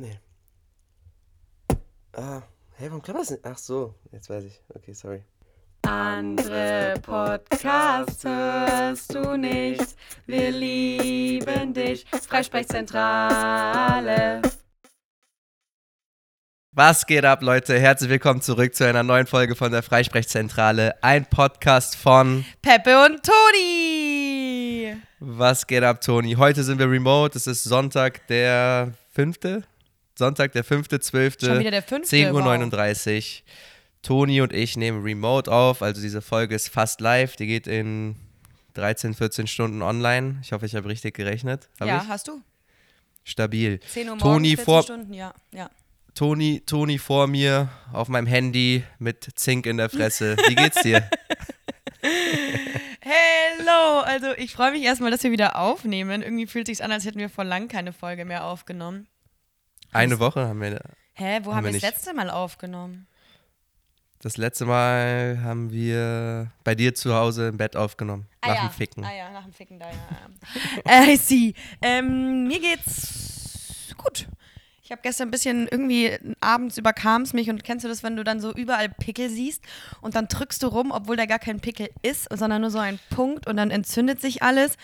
Nee. Ah, hey, warum klappt das nicht? Ach so, jetzt weiß ich. Okay, sorry. Andere Podcasts hörst du nicht. Wir lieben dich. Freisprechzentrale. Was geht ab, Leute? Herzlich willkommen zurück zu einer neuen Folge von der Freisprechzentrale. Ein Podcast von Peppe und Toni. Was geht ab, Toni? Heute sind wir remote. Es ist Sonntag, der 5. Sonntag, der 5.12. Schon wieder der fünfte, 10.39 Uhr. Toni und ich nehmen remote auf. Also diese Folge ist fast live. Die geht in 13, 14 Stunden online. Ich hoffe, ich habe richtig gerechnet. Hab Ja, ich? hast du? Stabil. 10 Uhr morgens, Toni 14 vor, Stunden, ja. ja. Toni, Toni vor mir auf meinem Handy mit Zink in der Fresse. Wie geht's dir? Hello! Also ich freue mich erstmal, dass wir wieder aufnehmen. Irgendwie fühlt es sich an, als hätten wir vor lang keine Folge mehr aufgenommen. Eine Woche haben wir. Hä, wo Haben haben, wir das letzte Mal aufgenommen? Das letzte Mal haben wir bei dir zu Hause im Bett aufgenommen. nach ja. dem Ficken. Ah ja, nach dem Ficken da, ja. äh, I see. Ähm, mir geht's gut. Ich habe gestern ein bisschen irgendwie abends überkam es mich und kennst du das, wenn du dann so überall Pickel siehst und dann drückst du rum, obwohl da gar kein Pickel ist, sondern nur so ein Punkt und dann entzündet sich alles.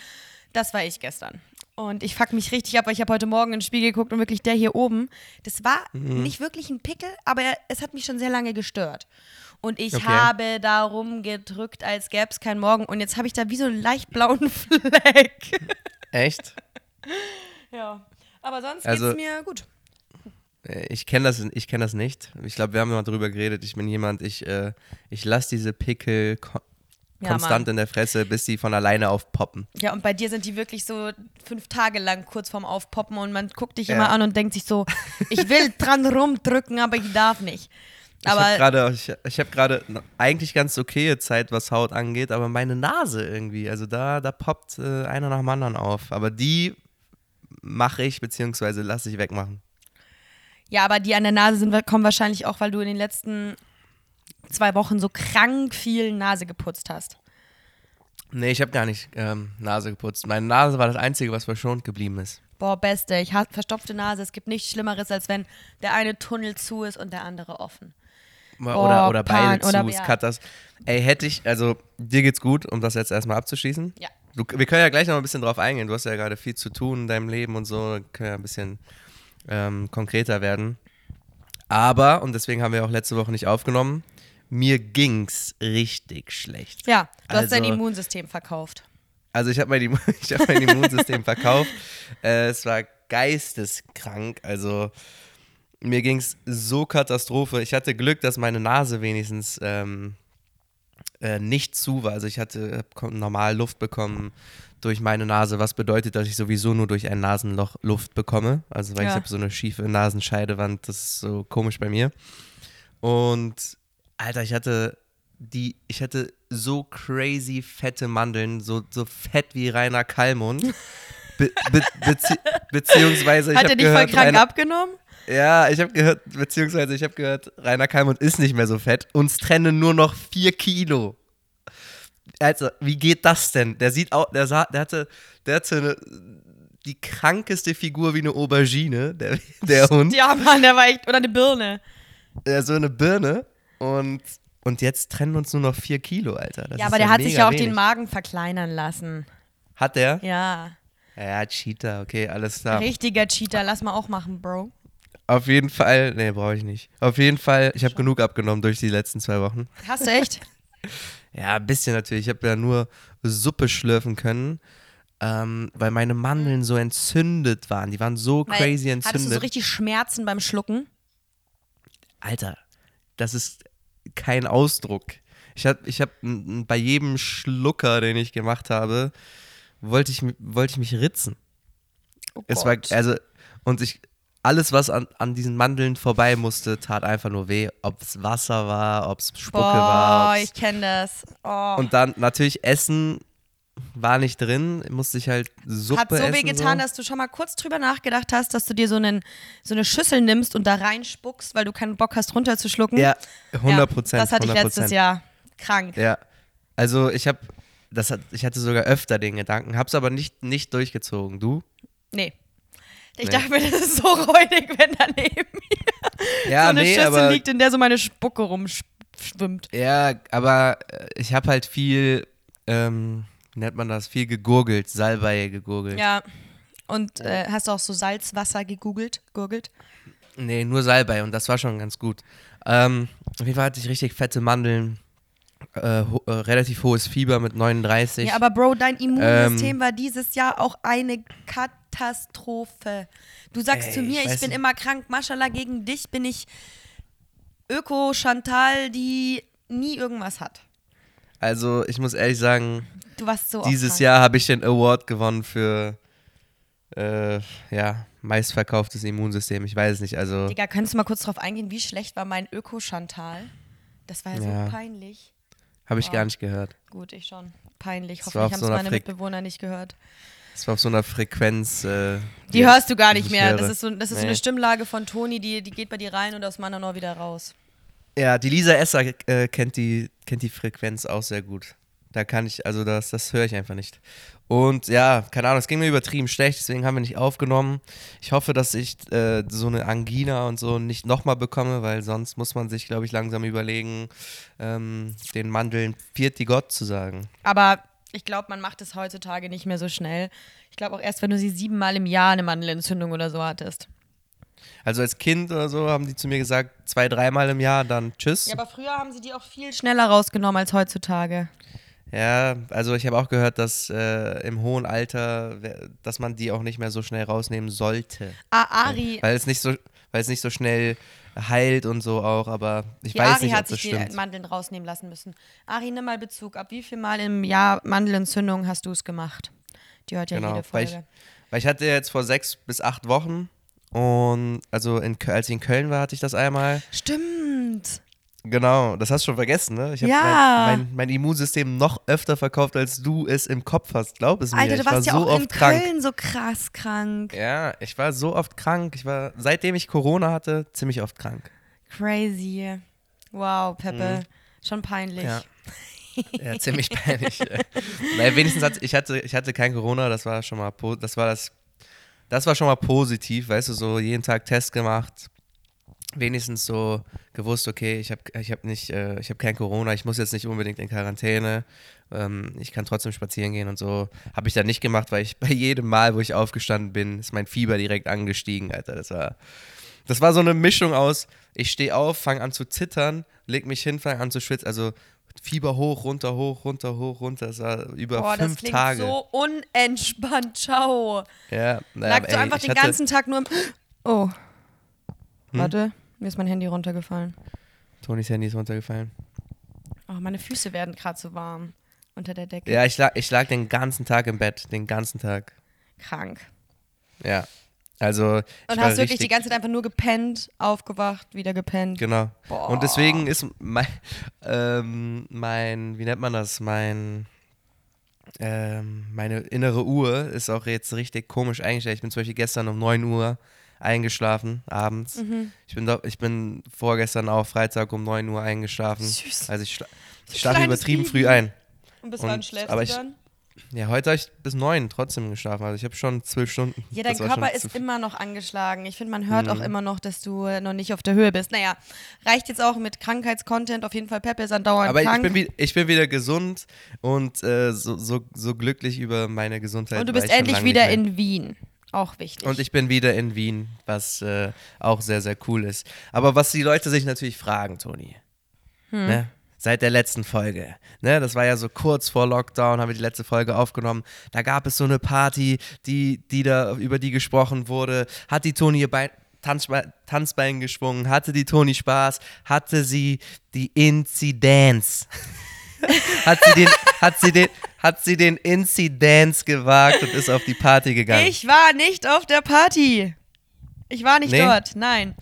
Das war ich gestern. Und ich fuck mich richtig ab, weil ich habe heute Morgen in den Spiegel geguckt und wirklich der hier oben, das war Mhm. nicht wirklich ein Pickel, aber er- es hat mich schon sehr lange gestört. Und ich Okay. habe darum gedrückt, als gäbe es keinen Morgen. Und jetzt habe ich da wie so einen leicht blauen Fleck. Echt? ja. Aber sonst Also- geht's mir gut. Äh, Ich kenne das, ich kenn das nicht. Ich glaube, wir haben mal drüber geredet. Ich bin jemand, ich, äh, ich lasse diese Pickel Ja, konstant Mann. in der Fresse, bis sie von alleine aufpoppen. Ja, und bei dir sind die wirklich so fünf Tage lang kurz vorm Aufpoppen und man guckt dich Ja. immer an und denkt sich so, ich will dran rumdrücken, aber ich darf nicht. ich habe Aber gerade ich, ich hab gerade n- eigentlich ganz okaye Zeit, was Haut angeht, aber meine Nase irgendwie, also da, da poppt äh, einer nach dem anderen auf. Aber die mache ich, beziehungsweise lasse ich wegmachen. ja, aber die an der Nase sind, kommen wahrscheinlich auch, weil du in den letzten zwei Wochen so krank viel Nase geputzt hast. Nee, ich habe gar nicht ähm, Nase geputzt. Meine Nase war das Einzige, was verschont geblieben ist. Boah, Beste, ich habe verstopfte Nase. Es gibt nichts Schlimmeres, als wenn der eine Tunnel zu ist und der andere offen. Oder, Oh, oder Pan, beide zu, oder- ja. cut das. Ey, hätte ich, also dir geht's gut, um das jetzt erstmal abzuschließen. Ja. Du, wir können ja gleich noch ein bisschen drauf eingehen. Du hast ja gerade viel zu tun in deinem Leben und so. Wir können ja ein bisschen ähm, konkreter werden. Aber, und deswegen haben wir auch letzte Woche nicht aufgenommen, mir ging's richtig schlecht. Ja, du hast dein Also- Immunsystem verkauft. Also ich habe mein, ich hab mein Immunsystem verkauft. Äh, es war geisteskrank. Also mir ging es so Katastrophe. Ich hatte Glück, dass meine Nase wenigstens ähm, äh, nicht zu war. Also ich hatte normal Luft bekommen durch meine Nase, was bedeutet, dass ich sowieso nur durch ein Nasenloch Luft bekomme. Also weil ich Ja. habe so eine schiefe Nasenscheidewand, das ist so komisch bei mir. Und Alter, ich hatte die, ich hatte so crazy fette Mandeln, so, so fett wie Rainer Kallmund. Be, be, bezie beziehungsweise ich Hat er dich voll gehört, krank Rainer, abgenommen? ja, ich habe gehört, beziehungsweise ich habe gehört, Rainer Kallmund ist nicht mehr so fett. Uns trennen nur noch vier Kilo. Also, wie geht das denn? Der sieht auch, der sah, der hatte, der hatte eine, die krankeste Figur wie eine Aubergine, der, der Hund. Ja, Mann, der war echt. Oder eine Birne. Ja, so eine Birne. Und, und jetzt trennen uns nur noch vier Kilo, Alter. Das ja, aber der hat sich ja auch wenig. den Magen verkleinern lassen. Hat der? Ja. Ja, Cheater, okay, alles klar. Richtiger Cheater, lass mal auch machen, Bro. Auf jeden Fall, nee, brauche ich nicht. Auf jeden Fall, ich habe genug abgenommen durch die letzten zwei Wochen. Hast du echt? Ja, ein bisschen natürlich. Ich habe ja nur Suppe schlürfen können, ähm, weil meine Mandeln so entzündet waren. Die waren so Weil- crazy Hattest du entzündet. so richtig Schmerzen beim Schlucken? Alter, das ist kein Ausdruck. Ich habe ich hab bei jedem Schlucker, den ich gemacht habe, wollte ich, wollte ich mich ritzen. Oh Es war, also, und ich, alles, was an, an diesen Mandeln vorbei musste, tat einfach nur weh. Ob es Wasser war, ob es Spucke war. Boah, ob's- ich kenne das. Oh. Und dann natürlich Essen war nicht drin, musste ich halt Suppe Hat so essen. weh getan, so. dass du schon mal kurz drüber nachgedacht hast, dass du dir so, einen, so eine Schüssel nimmst und da reinspuckst, weil du keinen Bock hast, runterzuschlucken. Ja, 100 Prozent. Ja, das hatte ich letztes Jahr. Krank. Ja, also ich habe, das hat, ich hatte sogar öfter den Gedanken, hab's aber nicht, nicht durchgezogen. Du? Nee. Ich Nee. dachte mir, das ist so räudig, wenn daneben mir Ja, so eine nee, Schüssel liegt, in der so meine Spucke rumschwimmt. Ja, aber äh, ich habe halt viel, ähm, nennt man das, viel gegurgelt, Salbei gegurgelt. Ja. Und äh, hast du auch so Salzwasser gegoogelt? Gurgelt? Nee, nur Salbei und das war schon ganz gut. Ähm, auf jeden Fall hatte ich richtig fette Mandeln, äh, ho äh, relativ hohes Fieber mit 39. Ja, aber Bro, dein Immunsystem Ähm, war dieses Jahr auch eine Katastrophe. Du sagst Ey, zu mir, ich ich, bin nicht. immer krank. Maschallah, gegen dich bin ich Öko-Chantal, die nie irgendwas hat. also ich muss ehrlich sagen, Du warst so dieses. Jahr habe ich den Award gewonnen für äh, ja, meistverkauftes Immunsystem. Ich weiß es nicht, also Digga, könntest du mal kurz drauf eingehen, wie schlecht war mein Öko-Chantal? Das war ja, Ja. so peinlich. habe ich wow. gar nicht gehört. Gut, ich schon. Peinlich. Das Hoffentlich haben so es meine Frick- Mitbewohner nicht gehört. Es war auf so einer Frequenz. Äh, Die hörst du gar nicht ich mehr. höre. Das ist so, das ist so Nee. eine Stimmlage von Toni, die, die geht bei dir rein und aus Mananor wieder raus. Ja, die Lisa Esser äh, kennt, die, kennt die Frequenz auch sehr gut. Da kann ich, also das, das höre ich einfach nicht. Und ja, keine Ahnung, es ging mir übertrieben schlecht, deswegen haben wir nicht aufgenommen. Ich hoffe, dass ich äh, so eine Angina und so nicht nochmal bekomme, weil sonst muss man sich, glaube ich, langsam überlegen, ähm, den Mandeln Viert die Gott zu sagen. Aber ich glaube, man macht es heutzutage nicht mehr so schnell. Ich glaube auch erst, wenn du sie siebenmal im Jahr eine Mandelentzündung oder so hattest. Also als Kind oder so haben die zu mir gesagt, zwei, dreimal im Jahr, dann tschüss. Ja, aber früher haben sie die auch viel schneller rausgenommen als heutzutage. Ja, also ich habe auch gehört, dass äh, im hohen Alter, dass man die auch nicht mehr so schnell rausnehmen sollte. Ah, Ari, Weil es nicht so, weil es nicht so schnell heilt und so auch, aber ich die weiß Ari nicht, ob hat sich die. Mandeln rausnehmen lassen müssen. Ari, nimm mal Bezug. Ab wie viel Mal im Jahr Mandelentzündung hast du es gemacht? Die hört ja Genau, jede weil Folge. ich, weil ich hatte jetzt vor sechs bis acht Wochen und also in, als ich in Köln war, hatte ich das einmal. Stimmt. Genau, das hast du schon vergessen, ne? Ich habe Ja. mein, mein, mein Immunsystem noch öfter verkauft, als du es im Kopf hast. Glaub es mir. Alter, du ich war warst ja so auch in krank. Köln so krass krank. Ja, ich war so oft krank. Ich war, seitdem ich Corona hatte, ziemlich oft krank. Crazy. Wow, Peppe. Schon peinlich. Mhm. Ja. Ja, ziemlich peinlich. naja, wenigstens hatte ich hatte, ich hatte kein Corona, das war schon mal das war das das war schon mal positiv, weißt du, so jeden Tag Test gemacht. Wenigstens so gewusst, okay, ich habe ich hab nicht, äh, ich habe kein Corona, ich muss jetzt nicht unbedingt in Quarantäne, ähm, ich kann trotzdem spazieren gehen und so. Habe ich dann nicht gemacht, weil ich bei jedem Mal, wo ich aufgestanden bin, ist mein Fieber direkt angestiegen, Alter. Das war, das war so eine Mischung aus, ich stehe auf, fange an zu zittern, leg mich hin, fange an zu schwitzen, also Fieber hoch, runter, hoch, runter, hoch, runter. Das war über Boah, das fünf klingt Tage. so unentspannt. Ciao. ja, naja, Lagst du einfach den ganzen Tag nur im. Oh. Hm? Warte, mir ist mein Handy runtergefallen. Tonys Handy ist runtergefallen. Oh, meine Füße werden gerade so warm unter der Decke. Ja, ich lag, ich lag den ganzen Tag im Bett, den ganzen Tag. Krank. Ja, also ich Und hast wirklich die ganze Zeit einfach nur gepennt, aufgewacht, wieder gepennt. Genau. Boah. Und deswegen ist mein, ähm, mein, wie nennt man das, mein, ähm, meine innere Uhr ist auch jetzt richtig komisch eingestellt. Ich bin zum Beispiel gestern um 9 Uhr eingeschlafen, abends. Mhm. Ich, bin ich bin vorgestern auch Freitag um 9 Uhr eingeschlafen. Süß. Also ich, schla ich schlafe übertrieben Baby. früh ein. Und bis wann schläfst aber du ich- dann? Ja, heute habe ich bis 9 trotzdem geschlafen. Also ich habe schon zwölf Stunden. Ja, dein Körper ist immer noch angeschlagen. Ich finde, man hört auch Mhm. immer noch, dass du äh, noch nicht auf der Höhe bist. Naja, reicht jetzt auch mit Krankheitscontent. Auf jeden Fall, Peppe ist andauernd Aber ich krank. bin, wie- ich bin wieder gesund und äh, so, so, so glücklich über meine Gesundheit. und du bist ich endlich wieder in Wien. Auch wichtig. Und ich bin wieder in Wien, was äh, auch sehr, sehr cool ist. Aber was die Leute sich natürlich fragen, Toni, Hm. ne? seit der letzten Folge, ne? das war ja so kurz vor Lockdown, haben wir die letzte Folge aufgenommen. Da gab es so eine Party, die, die da, über die gesprochen wurde. Hat die Toni ihr Bein, Tanzbe Tanzbein geschwungen? Hatte die Toni Spaß? Hatte sie die Inzidenz? hat, sie den, hat, sie den, hat sie den Inzidenz gewagt und ist auf die Party gegangen? Ich war nicht auf der Party. Ich war nicht Nee? dort, nein.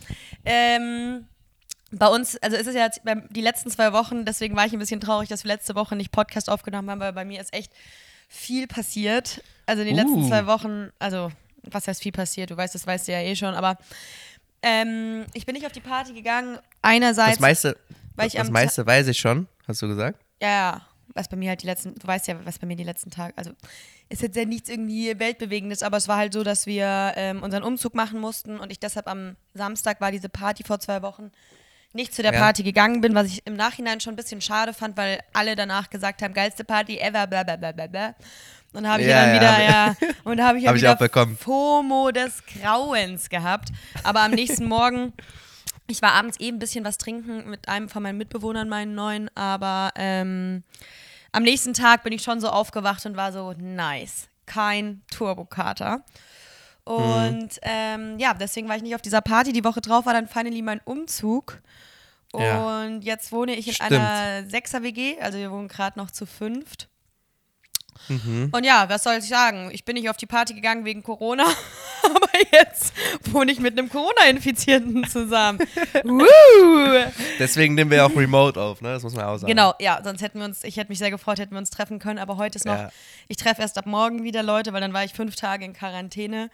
Ähm, bei uns, also ist es ja jetzt beim- die letzten zwei Wochen, deswegen war ich ein bisschen traurig, dass wir letzte Woche nicht Podcast aufgenommen haben, weil bei mir ist echt viel passiert. Also in den letzten Uh. zwei Wochen, also was heißt viel passiert? Du weißt, das weißt du ja eh schon, aber ähm, ich bin nicht auf die Party gegangen. Einerseits, Das meiste, weil ich das am meiste weiß ich schon, hast du gesagt? Ja, ja, was bei mir halt die letzten, du weißt ja, was bei mir die letzten Tage, also ist jetzt ja nichts irgendwie Weltbewegendes, aber es war halt so, dass wir ähm, unseren Umzug machen mussten und ich deshalb am Samstag war diese Party vor zwei Wochen nicht zu der Ja. Party gegangen bin, was ich im Nachhinein schon ein bisschen schade fand, weil alle danach gesagt haben, geilste Party ever, bla bla bla bla bla. Und dann habe ich Ja, dann ja, wieder, hab- ja, und habe ich ja Hab ich wieder auch bekommen. FOMO des Grauens gehabt. Aber am nächsten Morgen, ich war abends eh ein bisschen was trinken mit einem von meinen Mitbewohnern, meinen neuen, aber ähm, am nächsten Tag bin ich schon so aufgewacht und war so, nice, kein Turbokater. Und ähm, ja, deswegen war ich nicht auf dieser Party. Die Woche drauf war dann finally mein Umzug. Ja. Und jetzt wohne ich in Stimmt. einer Sechser-WG, also wir wohnen gerade noch zu fünft. Mhm. Und ja, was soll ich sagen? Ich bin nicht auf die Party gegangen wegen Corona, aber jetzt wohne ich mit einem Corona-Infizierten zusammen. Woo! Deswegen nehmen wir ja auch Remote auf, ne? Das muss man auch sagen. Genau, ja, sonst hätten wir uns, ich hätte mich sehr gefreut, hätten wir uns treffen können, aber heute ist noch, Ja. ich treffe erst ab morgen wieder Leute, weil dann war ich fünf Tage in Quarantäne.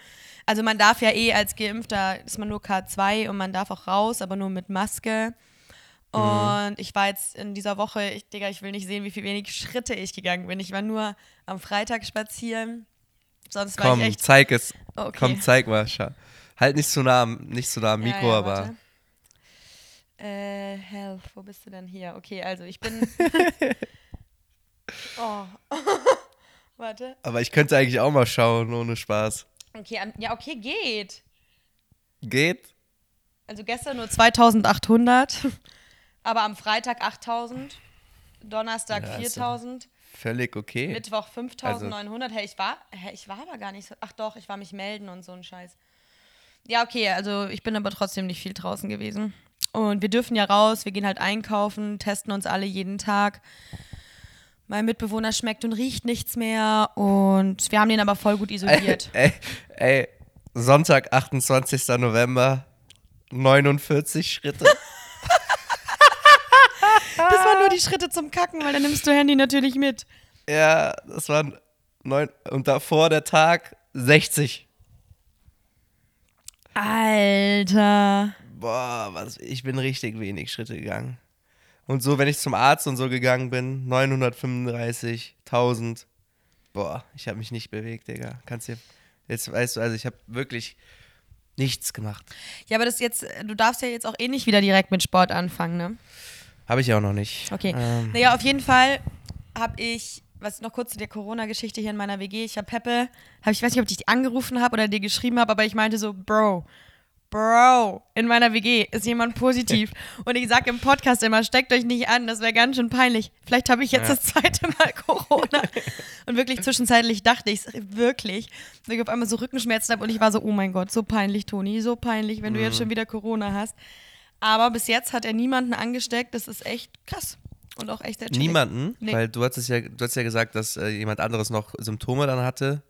Also man darf ja eh als Geimpfter, ist man nur K2 und man darf auch raus, aber nur mit Maske. Mhm. Und ich war jetzt in dieser Woche, ich, Digga, ich will nicht sehen, wie viel wenig Schritte ich gegangen bin. Ich war nur am Freitag spazieren. Sonst war Komm, zeig es. Okay. Komm, zeig mal. Halt nicht zu nah, am- nicht zu nah am Ja, Mikro, ja, aber. warte. Äh, Health, wo bist du denn hier? Okay, also ich bin. oh. warte. Aber ich könnte eigentlich auch mal schauen, ohne Spaß. Okay, ja, okay, geht. Geht? Also gestern nur 2800, aber am Freitag 8000, Donnerstag Ja, ist 4000, Völlig okay. Mittwoch Also 5900. hey, ich war, hey, ich war aber gar nicht so. Ach doch, ich war mich melden und so ein Scheiß. Ja, okay, also ich bin aber trotzdem nicht viel draußen gewesen. Und wir dürfen ja raus, wir gehen halt einkaufen, testen uns alle jeden Tag. Mein Mitbewohner schmeckt und riecht nichts mehr und wir haben den aber voll gut isoliert. Ey, ey, Sonntag, 28. November, 49 Schritte. Nur die Schritte zum Kacken, weil dann nimmst du Handy natürlich mit. ja, das waren neun. Und davor der Tag 60. Alter. Boah, was, ich bin richtig wenig Schritte gegangen. Und so, wenn ich zum Arzt und so gegangen bin, 935, 1000. Boah, ich habe mich nicht bewegt, Digga. Kannst dir, jetzt weißt du, also ich habe wirklich nichts gemacht. Ja, aber das jetzt, du darfst ja jetzt auch eh nicht wieder direkt mit Sport anfangen, ne? Habe ich auch noch nicht. Okay. Ähm, Naja, auf jeden Fall habe ich, was noch kurz zu der Corona-Geschichte hier in meiner WG, ich habe Peppe, hab, ich weiß nicht, ob ich dich angerufen habe oder dir geschrieben habe, aber ich meinte so, Bro, Bro, in meiner WG ist jemand positiv. Und ich sage im Podcast immer, steckt euch nicht an, das wäre ganz schön peinlich. Vielleicht habe ich jetzt Ja. das zweite Mal Corona. Und wirklich zwischenzeitlich dachte ich es wirklich, dass ich auf einmal so Rückenschmerzen habe und ich war so, oh mein Gott, so peinlich, Toni, so peinlich, wenn du Mhm. jetzt schon wieder Corona hast. Aber bis jetzt hat er niemanden angesteckt, das ist echt krass. Und auch echt sehr. Niemanden, Nee. weil du hattest ja, du hast ja gesagt, dass äh, jemand anderes noch Symptome dann hatte.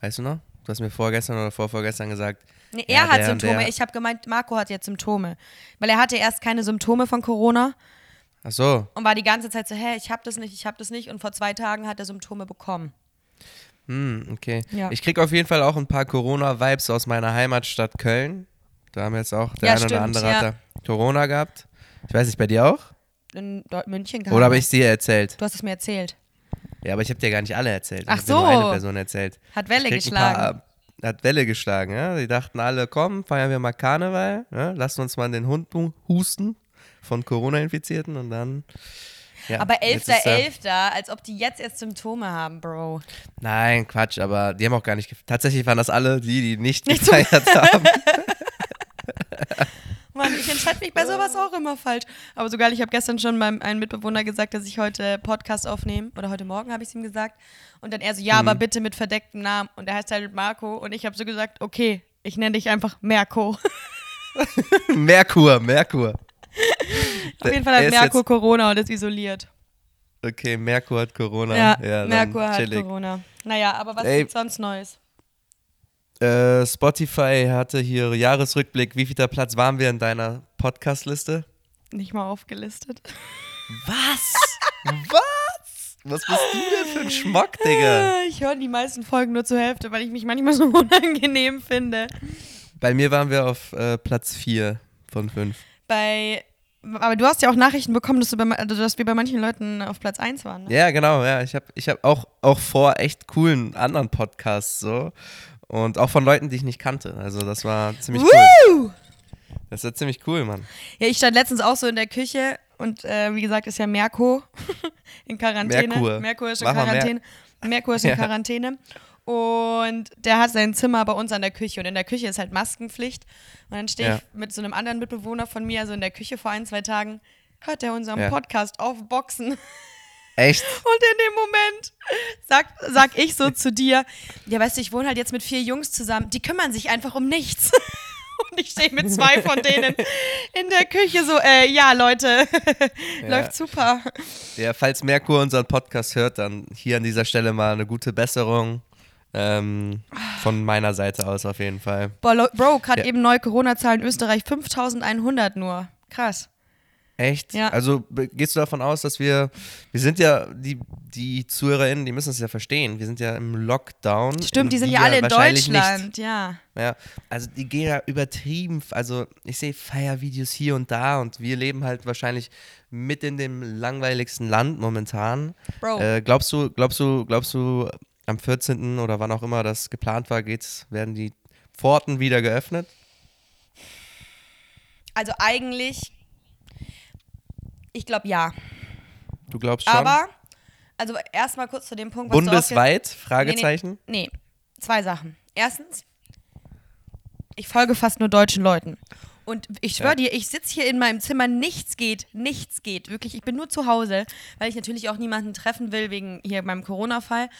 Weißt du noch? Du hast mir vorgestern oder vorvorgestern gesagt. Nee, ja, er hat der und Symptome. Ich habe gemeint, Marco hat jetzt Symptome. Weil er hatte erst keine Symptome von Corona Ach so, und war die ganze Zeit so, hä, ich habe das nicht, ich habe das nicht. Und vor zwei Tagen hat er Symptome bekommen. hm, okay. Ja. Ich krieg auf jeden Fall auch ein paar Corona-Vibes aus meiner Heimatstadt Köln. Da haben jetzt auch der Ja, eine oder andere ja. hat da Corona gehabt. Ich weiß nicht, bei dir auch? In München gehabt. Oder habe ich es dir erzählt? Du hast es mir erzählt. Ja, aber ich habe dir gar nicht alle erzählt. Ach ich dir nur so. eine Person erzählt. Hat Welle geschlagen. Paar, hat Welle geschlagen, ja. Die dachten alle, komm, feiern wir mal Karneval, ja? lassen uns mal den Hund hu- husten von Corona-Infizierten und dann. Ja, Aber jetzt ist er- 11.11., als ob die jetzt erst Symptome haben, Bro. Nein, Quatsch, aber die haben auch gar nicht. Tatsächlich waren das alle die, die nicht gefeiert haben. Mann, ich entscheide mich bei sowas auch immer falsch. Aber so geil, ich habe gestern schon meinem einen Mitbewohner gesagt, dass ich heute Podcast aufnehme. Oder heute Morgen habe ich es ihm gesagt. Und dann er so, ja, Mhm. aber bitte mit verdecktem Namen. Und er heißt halt Marco. Und ich habe so gesagt, okay, ich nenne dich einfach Merko. Merkur, Merkur. Auf jeden Fall hat jetzt- Corona und ist isoliert. Okay, Merkur hat Corona. Ja, dann Merko hat chillig. Corona. Naja, aber was Ey. gibt's sonst Neues? Äh, Spotify hatte hier Jahresrückblick. Wie vielter Platz waren wir in deiner Podcast-Liste? Nicht mal aufgelistet. Was? Was? Was bist du denn für ein Schmock, Digga? Ich höre die meisten Folgen nur zur Hälfte, weil ich mich manchmal so unangenehm finde. Bei mir waren wir auf äh, Platz 4 von 5. Bei Aber du hast ja auch Nachrichten bekommen, dass, bei, also, dass wir bei manchen Leuten auf Platz 1 waren. Ne? Ja, genau, ja. Ich habe ich hab auch, auch vor echt coolen anderen Podcasts so. Und auch von Leuten, die ich nicht kannte. Also das war ziemlich cool. Woo! Das war ziemlich cool, Mann. Ja, ich stand letztens auch so in der Küche und äh, wie gesagt, ist ja Merko in Quarantäne. Merkur. Merkur ist in Mach Quarantäne. Merkur ist in Ja. Quarantäne. Und der hat sein Zimmer bei uns an der Küche. Und in der Küche ist halt Maskenpflicht. Und dann stehe Ja. ich mit so einem anderen Mitbewohner von mir, also in der Küche vor ein, zwei Tagen, hört er unseren Ja. Podcast auf Boxen. Echt? Und in dem Moment sag, sag ich so zu dir, ja, weißt du, ich wohne halt jetzt mit vier Jungs zusammen, die kümmern sich einfach um nichts. Und ich stehe mit zwei von denen in der Küche so, äh, ja, Leute, läuft super. Ja, falls Merkur unseren Podcast hört, dann hier an dieser Stelle mal eine gute Besserung. Ähm, von meiner Seite aus auf jeden Fall. Boah, Bro, gerade Ja. eben neue Corona-Zahlen Österreich, 5100 nur. Krass. Echt? Ja. Also gehst du davon aus, dass wir, wir sind ja, die, die ZuhörerInnen, die müssen es ja verstehen, wir sind ja im Lockdown. Stimmt, die sind ja alle in Deutschland, ja. Nicht. Ja, also die gehen ja übertrieben, also ich sehe Feiervideos hier und da und wir leben halt wahrscheinlich mit in dem langweiligsten Land momentan. Bro. Äh, glaubst du, glaubst du, glaubst du, am 14. oder wann auch immer das geplant war, geht's, werden die Pforten wieder geöffnet? Also eigentlich, ich glaube ja. Du glaubst schon? Aber, also erstmal kurz zu dem Punkt, was Bundesweit? Fragezeichen? Nee, nee, zwei Sachen. Erstens, ich folge fast nur deutschen Leuten. Und ich schwöre Ja. dir, ich sitze hier in meinem Zimmer, nichts geht, nichts geht. Wirklich, ich bin nur zu Hause, weil ich natürlich auch niemanden treffen will wegen hier meinem Corona-Fall.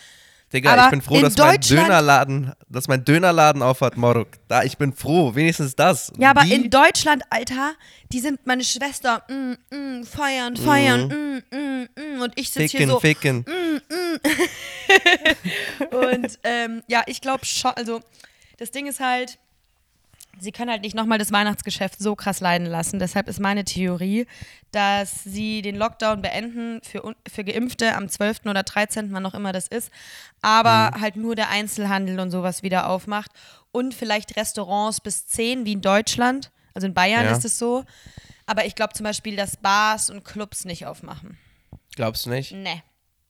Digga, Aber ich bin froh, dass mein Dönerladen, dass mein Dönerladen aufhat, Moruk. Da, ich bin froh, wenigstens das. Ja, aber Die- in Deutschland, Alter, die sind meine Schwester, mm, mm, feiern, feiern, mm, mm, mm, und ich sitze hier Ficken, so. ficken. Und ähm, ja, ich glaube schon, also das Ding ist halt, sie können halt nicht nochmal das Weihnachtsgeschäft so krass leiden lassen. Deshalb ist meine Theorie, dass sie den Lockdown beenden für, für Geimpfte am 12. oder 13., wann auch immer das ist, aber Mhm. halt nur der Einzelhandel und sowas wieder aufmacht und vielleicht Restaurants bis 10 wie in Deutschland. Also in Bayern Ja. ist es so. Aber ich glaube zum Beispiel, dass Bars und Clubs nicht aufmachen. Glaubst du nicht? Nee,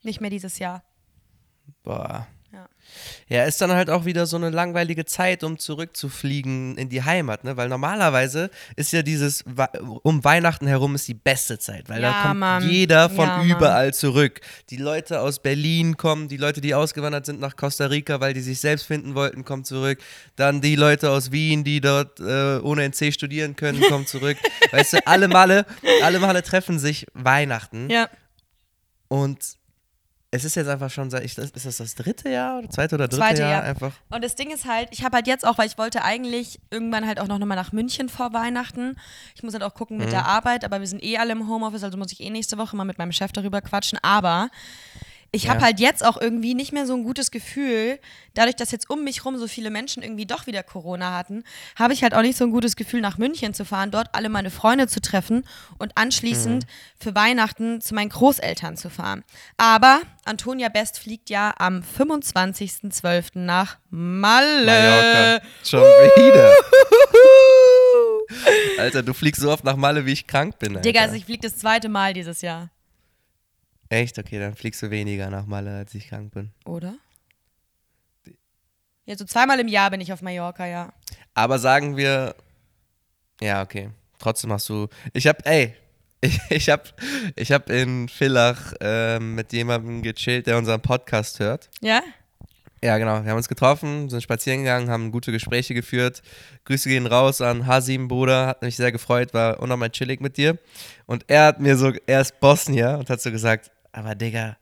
nicht mehr dieses Jahr. Boah. Ja. Ja, ist dann halt auch wieder so eine langweilige Zeit, um zurückzufliegen in die Heimat, ne? Weil normalerweise ist ja dieses um Weihnachten herum ist die beste Zeit, weil da Ja, kommt Mann. jeder von Ja, Mann. überall zurück. Die Leute aus Berlin kommen, die Leute, die ausgewandert sind nach Costa Rica, weil die sich selbst finden wollten, kommen zurück. Dann die Leute aus Wien, die dort äh, ohne NC studieren können, kommen zurück. weißt du, alle Male, alle Male treffen sich Weihnachten. Ja. Und es ist jetzt einfach schon, seit ich, ist das das dritte Jahr oder zweite oder dritte Zweite Jahr Jahr. einfach? Und das Ding ist halt, ich habe halt jetzt auch, weil ich wollte eigentlich irgendwann halt auch noch mal nach München vor Weihnachten. Ich muss halt auch gucken mit der Arbeit, aber wir sind eh alle im Homeoffice, also muss ich eh nächste Woche mal mit meinem Chef darüber quatschen. Aber ich habe Ja. halt jetzt auch irgendwie nicht mehr so ein gutes Gefühl, dadurch, dass jetzt um mich rum so viele Menschen irgendwie doch wieder Corona hatten, habe ich halt auch nicht so ein gutes Gefühl, nach München zu fahren, dort alle meine Freunde zu treffen und anschließend für Weihnachten zu meinen Großeltern zu fahren. Aber Antonia Best fliegt ja am 25.12. nach Malle. Mallorca. Schon wieder. Alter, du fliegst so oft nach Malle, wie ich krank bin. Alter. Digga, also ich fliege das zweite Mal dieses Jahr. Echt? Okay, dann fliegst du weniger nach Malle, als ich krank bin. Oder? Ja, so zweimal im Jahr bin ich auf Mallorca, ja. Aber sagen wir, ja, okay. Trotzdem hast du, ich hab, ey, ich, ich hab, ich hab in Villach ähm, mit jemandem gechillt, der unseren Podcast hört. Ja? Ja, genau. Wir haben uns getroffen, sind spazieren gegangen, haben gute Gespräche geführt. Grüße gehen raus an Hasim, Bruder. Hat mich sehr gefreut, war unnormal chillig mit dir. Und er hat mir so, er ist Bosnier und hat so gesagt, aber Digga,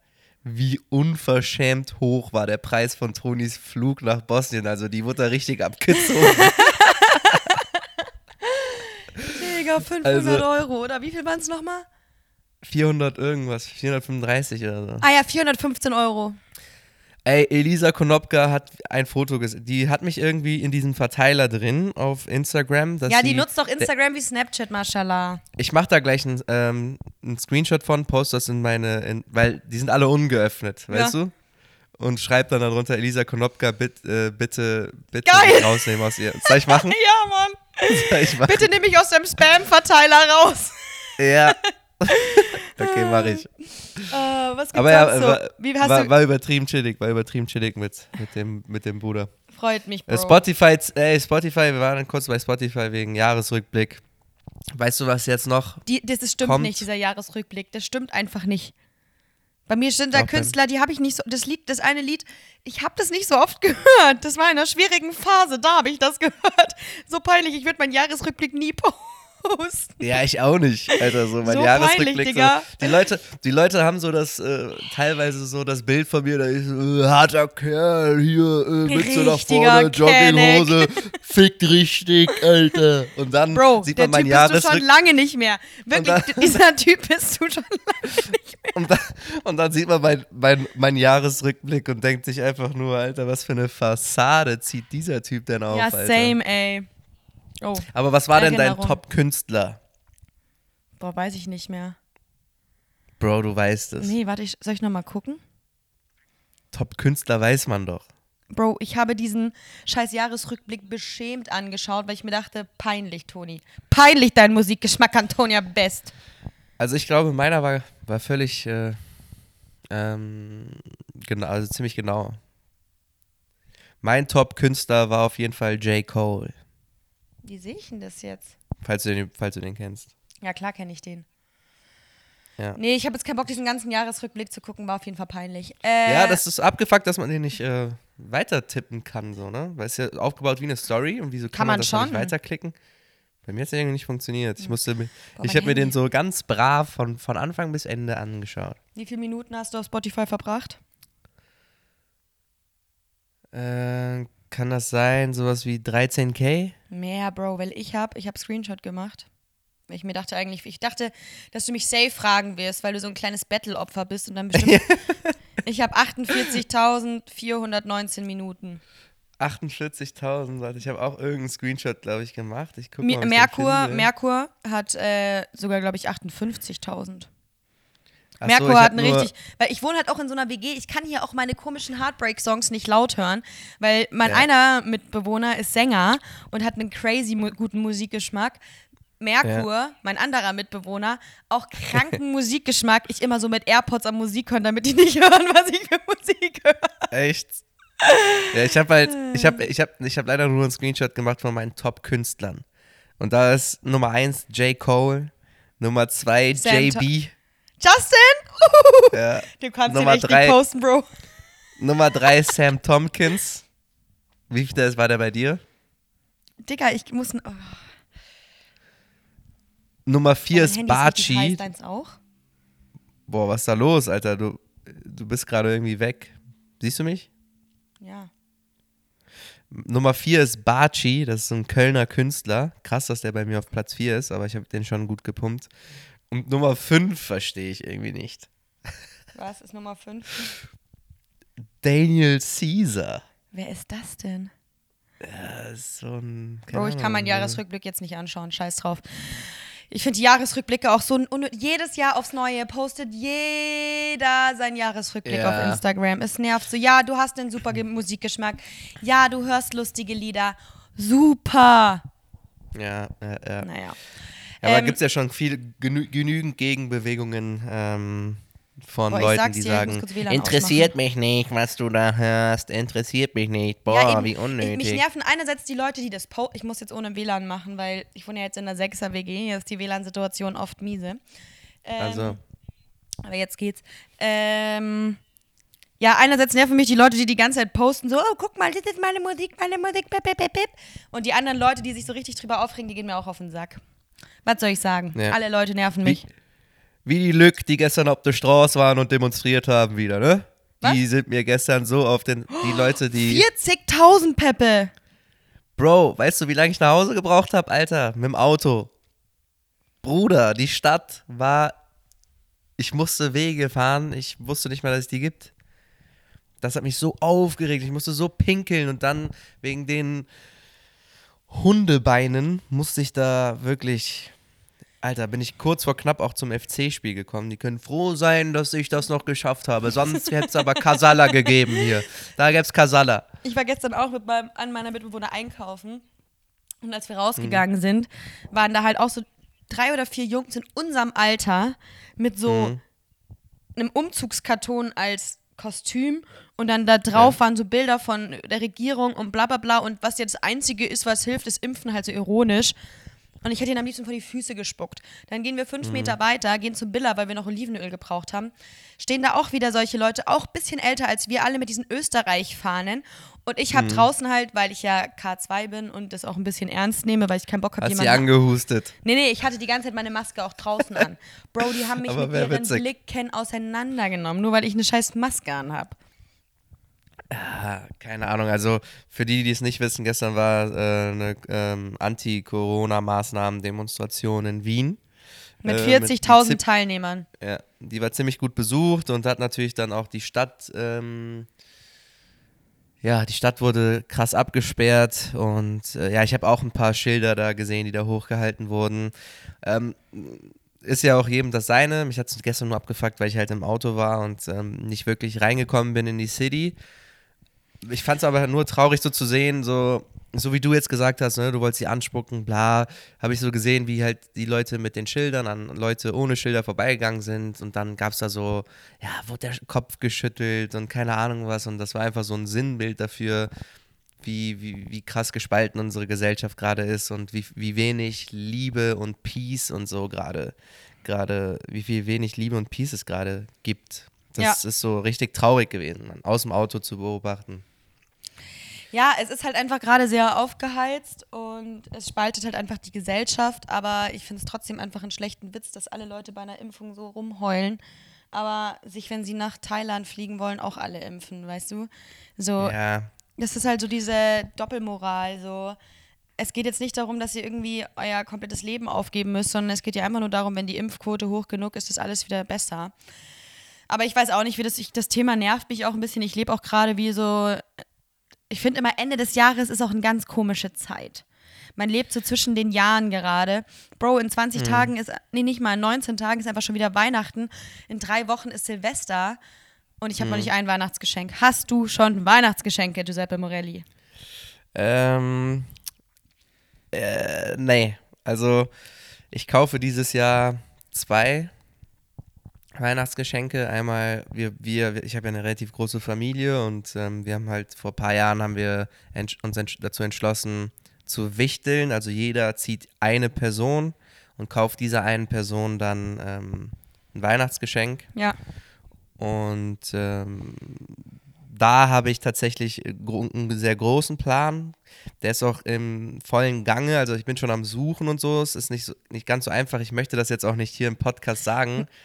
wie unverschämt hoch war der Preis von Tonis Flug nach Bosnien. Also die wurde da richtig abgezogen. Digga, 500 Also- Euro, oder? Wie viel waren es nochmal? 400 irgendwas, 435 oder so. Ah ja, 415 Euro. Ey, Elisa Konopka hat ein Foto gesehen. Die hat mich irgendwie in diesem Verteiler drin auf Instagram. Ja, die sie- nutzt doch Instagram wie Snapchat, mashallah. Ich mache da gleich einen, ähm, Screenshot von, poste das in meine, in, weil die sind alle ungeöffnet, weißt du? Und schreib dann darunter, Elisa Konopka, bitt, äh, bitte, bitte Geil. rausnehmen aus ihr. Soll ich machen? Ja, Mann. Soll ich machen? Bitte nimm mich aus dem Spam-Verteiler raus. Ja. okay, mach ich. Äh, was gibt's Aber ja, so? war, Wie hast war, du, war übertrieben chillig, war übertrieben chillig mit, mit, dem, mit dem Bruder. freut mich, Bro. Äh, Spotify, ey, Spotify, wir waren kurz bei Spotify wegen Jahresrückblick. Weißt du, was jetzt noch? Die, das, stimmt kommt- nicht, dieser Jahresrückblick. Das stimmt einfach nicht. Bei mir sind da Künstler, die habe ich nicht so. Das Lied, das eine Lied, ich habe das nicht so oft gehört. Das war in einer schwierigen Phase, da habe ich das gehört. So peinlich, ich würde meinen Jahresrückblick nie posten. Ja, ich auch nicht, Alter, so mein So Jahresrückblick. Digga. so. Die, Leute, die Leute haben so das, äh, teilweise so das Bild von mir, da ist so, äh, harter Kerl hier, äh, so nach vorne, Jogginghose, fickt richtig, Alter. Und dann Bro, sieht man mein Typ bist du schon Jahresrückblick. lange nicht mehr. Wirklich, dann- dieser Typ bist du schon lange nicht mehr. Und dann, und dann sieht man mein, mein, mein Jahresrückblick und denkt sich einfach nur, Alter, was für eine Fassade zieht dieser Typ denn auf, Ja, Alter. same, ey. Oh, Aber was war denn dein. Top-Künstler? boah, weiß ich nicht mehr. Bro, du weißt es. Nee, warte, ich, soll ich nochmal gucken? Top-Künstler weiß man doch. Bro, ich habe diesen scheiß Jahresrückblick beschämt angeschaut, weil ich mir dachte, peinlich, Toni. Peinlich dein Musikgeschmack, Antonia Best. Also ich glaube, meiner war, war völlig, äh, ähm, genau, also ziemlich genau. Mein Top-Künstler war auf jeden Fall J. Cole, Wie sehe ich denn das jetzt? falls du den, falls du den kennst. Ja, klar kenne ich den. Ja. Nee, ich habe jetzt keinen Bock, diesen ganzen Jahresrückblick zu gucken, war auf jeden Fall peinlich. Äh, Ja, das ist abgefuckt, dass man den nicht äh, weiter tippen kann, so, ne? Weil es ist ja aufgebaut wie eine Story und wieso kann, Kann man, man das dann nicht schon. weiterklicken? Bei mir hat es irgendwie nicht funktioniert. Ich musste, Boah, ich habe mir den so ganz brav von, von Anfang bis Ende angeschaut. Wie viele Minuten hast du auf Spotify verbracht? Äh, kann das sein, sowas wie 13k? Mehr, Bro, weil ich habe, ich habe Screenshot gemacht. Weil ich mir dachte eigentlich, ich dachte, dass du mich safe fragen wirst, weil du so ein kleines Battle-Opfer bist und dann bestimmt. ich habe 48.419 Minuten. 48.000, warte, ich habe auch irgendeinen Screenshot, glaube ich, gemacht. Ich guck mal, Merkur. Merkur hat äh, sogar, glaube ich, 58.000. Ach so, Merkur ich hat hab eine nur- richtig, weil ich wohne halt auch in so einer WG, ich kann hier auch meine komischen Heartbreak-Songs nicht laut hören, weil mein Ja. einer Mitbewohner ist Sänger und hat einen crazy mu guten Musikgeschmack. Merkur, mein anderer Mitbewohner, auch kranken Musikgeschmack. Ich immer so mit AirPods am Musik hören, damit die nicht hören, was ich für Musik höre. Echt? Ja, ich habe halt, ich habe ich hab, ich hab leider nur einen Screenshot gemacht von meinen Top-Künstlern. Und da ist Nummer 1 J. Cole, Nummer 2 Sam JB, Justin? ja, Du kannst Nummer den echt drei. nicht posten, Bro. Nummer 3 Sam Tompkins. Wie viel war der bei dir? Digga, ich muss. Oh, Nummer 4 mein ist Handy heiß, Baci. deins auch? Boah, was ist da los, Alter? Du, du bist gerade irgendwie weg. Siehst du mich? Ja. Nummer 4 ist Baci, das ist so ein Kölner Künstler. Krass, dass der bei mir auf Platz 4 ist, aber ich habe den schon gut gepumpt. Und Nummer 5 verstehe ich irgendwie nicht. Was ist Nummer 5? Daniel Caesar. Wer ist das denn? Das ist so ein. Bro, ich kann meinen so- Jahresrückblick jetzt nicht anschauen. Scheiß drauf. Ich finde die Jahresrückblicke auch so jedes Jahr aufs Neue postet jeder seinen Jahresrückblick Ja. auf Instagram. Es nervt so. Ja, du hast einen super Ge- Musikgeschmack. Ja, du hörst lustige Lieder. Super. Ja, ja, ja. Naja. Ja, aber da Ähm, gibt es ja schon viel, genü genügend Gegenbewegungen ähm, von Boah, Leuten, die sagen, interessiert mich nicht, was du da hörst, interessiert mich nicht. Boah, Ja, eben. wie Ich, unnötig. mich nerven einerseits die Leute, die das posten. Ich muss jetzt ohne WLAN machen, weil ich wohne ja jetzt in der 6er WG. Hier ist die WLAN-Situation oft miese. Ähm, also, Aber jetzt geht's. Ähm, ja, einerseits nerven mich die Leute, die die ganze Zeit posten, so, oh, guck mal, das ist meine Musik, meine Musik, pip, pip, pip. Und die anderen Leute, die sich so richtig drüber aufregen, die gehen mir auch auf den Sack. Was soll ich sagen? Ja. Alle Leute nerven mich. wie die Lück, die gestern auf der Straße waren und demonstriert haben wieder, ne? Die sind mir gestern so auf den, die Leute, die, 40.000 Peppe. Bro, weißt du, wie lange ich nach Hause gebraucht habe, Alter? Mit dem Auto. Bruder, die Stadt war, ich musste Wege fahren, ich wusste nicht mal, dass es die gibt. Das hat mich so aufgeregt, ich musste so pinkeln und dann wegen den Hundebeinen musste ich da wirklich, Alter, bin ich kurz vor knapp auch zum FC-Spiel gekommen. Die können froh sein, dass ich das noch geschafft habe. Sonst hätte es aber Kasala gegeben hier. Da gäbe es Kasala. Ich war gestern auch mit meinem, an meiner Mitbewohner einkaufen. Und als wir Mhm. rausgegangen sind, waren da halt auch so drei oder vier Jungs in unserem Alter mit so Mhm. einem Umzugskarton als Kostüm und dann da drauf Ja. waren so Bilder von der Regierung und bla bla bla und was jetzt das Einzige ist, was hilft, ist Impfen, halt so ironisch. Und ich hätte ihn am liebsten vor die Füße gespuckt. Dann gehen wir fünf Mhm. Meter weiter, gehen zum Billa, weil wir noch Olivenöl gebraucht haben. Stehen da auch wieder solche Leute, auch ein bisschen älter als wir, alle mit diesen Österreich-Fahnen. Und ich Mhm. habe draußen halt, weil ich ja K2 bin und das auch ein bisschen ernst nehme, weil ich keinen Bock habe, Hast sie jemanden angehustet. Nee, nee, ich hatte die ganze Zeit meine Maske auch draußen an. Bro, die haben mich mit ihren witzig. Blicken auseinandergenommen, nur weil ich eine scheiß Maske an habe. Ah, keine Ahnung. Also für die, die es nicht wissen, gestern war äh, eine ähm, Anti-Corona-Maßnahmen-Demonstration in Wien. Mit Äh, 40.000 zip- Teilnehmern. Ja, die war ziemlich gut besucht und hat natürlich dann auch die Stadt, ähm, ja, die Stadt wurde krass abgesperrt und äh, ja, ich habe auch ein paar Schilder da gesehen, die da hochgehalten wurden. Ähm, ist ja auch jedem das seine. Mich hat es gestern nur abgefuckt, weil ich halt im Auto war und ähm, nicht wirklich reingekommen bin in die City. Ich fand es aber nur traurig so zu sehen, so, so wie du jetzt gesagt hast, ne, du wolltest sie anspucken, bla, habe ich so gesehen, wie halt die Leute mit den Schildern an Leute ohne Schilder vorbeigegangen sind und dann gab es da so, ja, wurde der Kopf geschüttelt und keine Ahnung was und das war einfach so ein Sinnbild dafür, wie, wie, wie krass gespalten unsere Gesellschaft gerade ist und wie, wie wenig Liebe und Peace und so gerade, gerade, wie viel wenig Liebe und Peace es gerade gibt. Das Ja. ist so richtig traurig gewesen, man, aus dem Auto zu beobachten. Ja, es ist halt einfach gerade sehr aufgeheizt und es spaltet halt einfach die Gesellschaft, aber ich finde es trotzdem einfach einen schlechten Witz, dass alle Leute bei einer Impfung so rumheulen, aber sich, wenn sie nach Thailand fliegen wollen, auch alle impfen, weißt du? So, Ja, das ist halt so diese Doppelmoral, so. Es geht jetzt nicht darum, dass ihr irgendwie euer komplettes Leben aufgeben müsst, sondern es geht ja einfach nur darum, wenn die Impfquote hoch genug ist, ist alles wieder besser. Aber ich weiß auch nicht, wie das, ich, das Thema nervt mich auch ein bisschen. Ich lebe auch gerade wie so, ich finde immer Ende des Jahres ist auch eine ganz komische Zeit. Man lebt so zwischen den Jahren gerade. Bro, in 20 Tagen ist, nee, nicht mal, in 19 Tagen ist einfach schon wieder Weihnachten. In drei Wochen ist Silvester und ich habe noch nicht ein Weihnachtsgeschenk. Hast du schon Weihnachtsgeschenke, Giuseppe Morelli? ähm, äh, nee, also ich kaufe dieses Jahr zwei Weihnachtsgeschenke. Einmal, wir, wir, ich habe ja eine relativ große Familie und ähm, wir haben halt vor ein paar Jahren haben wir entsch uns entsch dazu entschlossen zu wichteln. Also jeder zieht eine Person und kauft dieser einen Person dann ähm, ein Weihnachtsgeschenk. Ja. Und ähm, da habe ich tatsächlich äh, einen sehr großen Plan. Der ist auch im vollen Gange. Also ich bin schon am Suchen und so. Es ist nicht, so, nicht ganz so einfach. Ich möchte das jetzt auch nicht hier im Podcast sagen,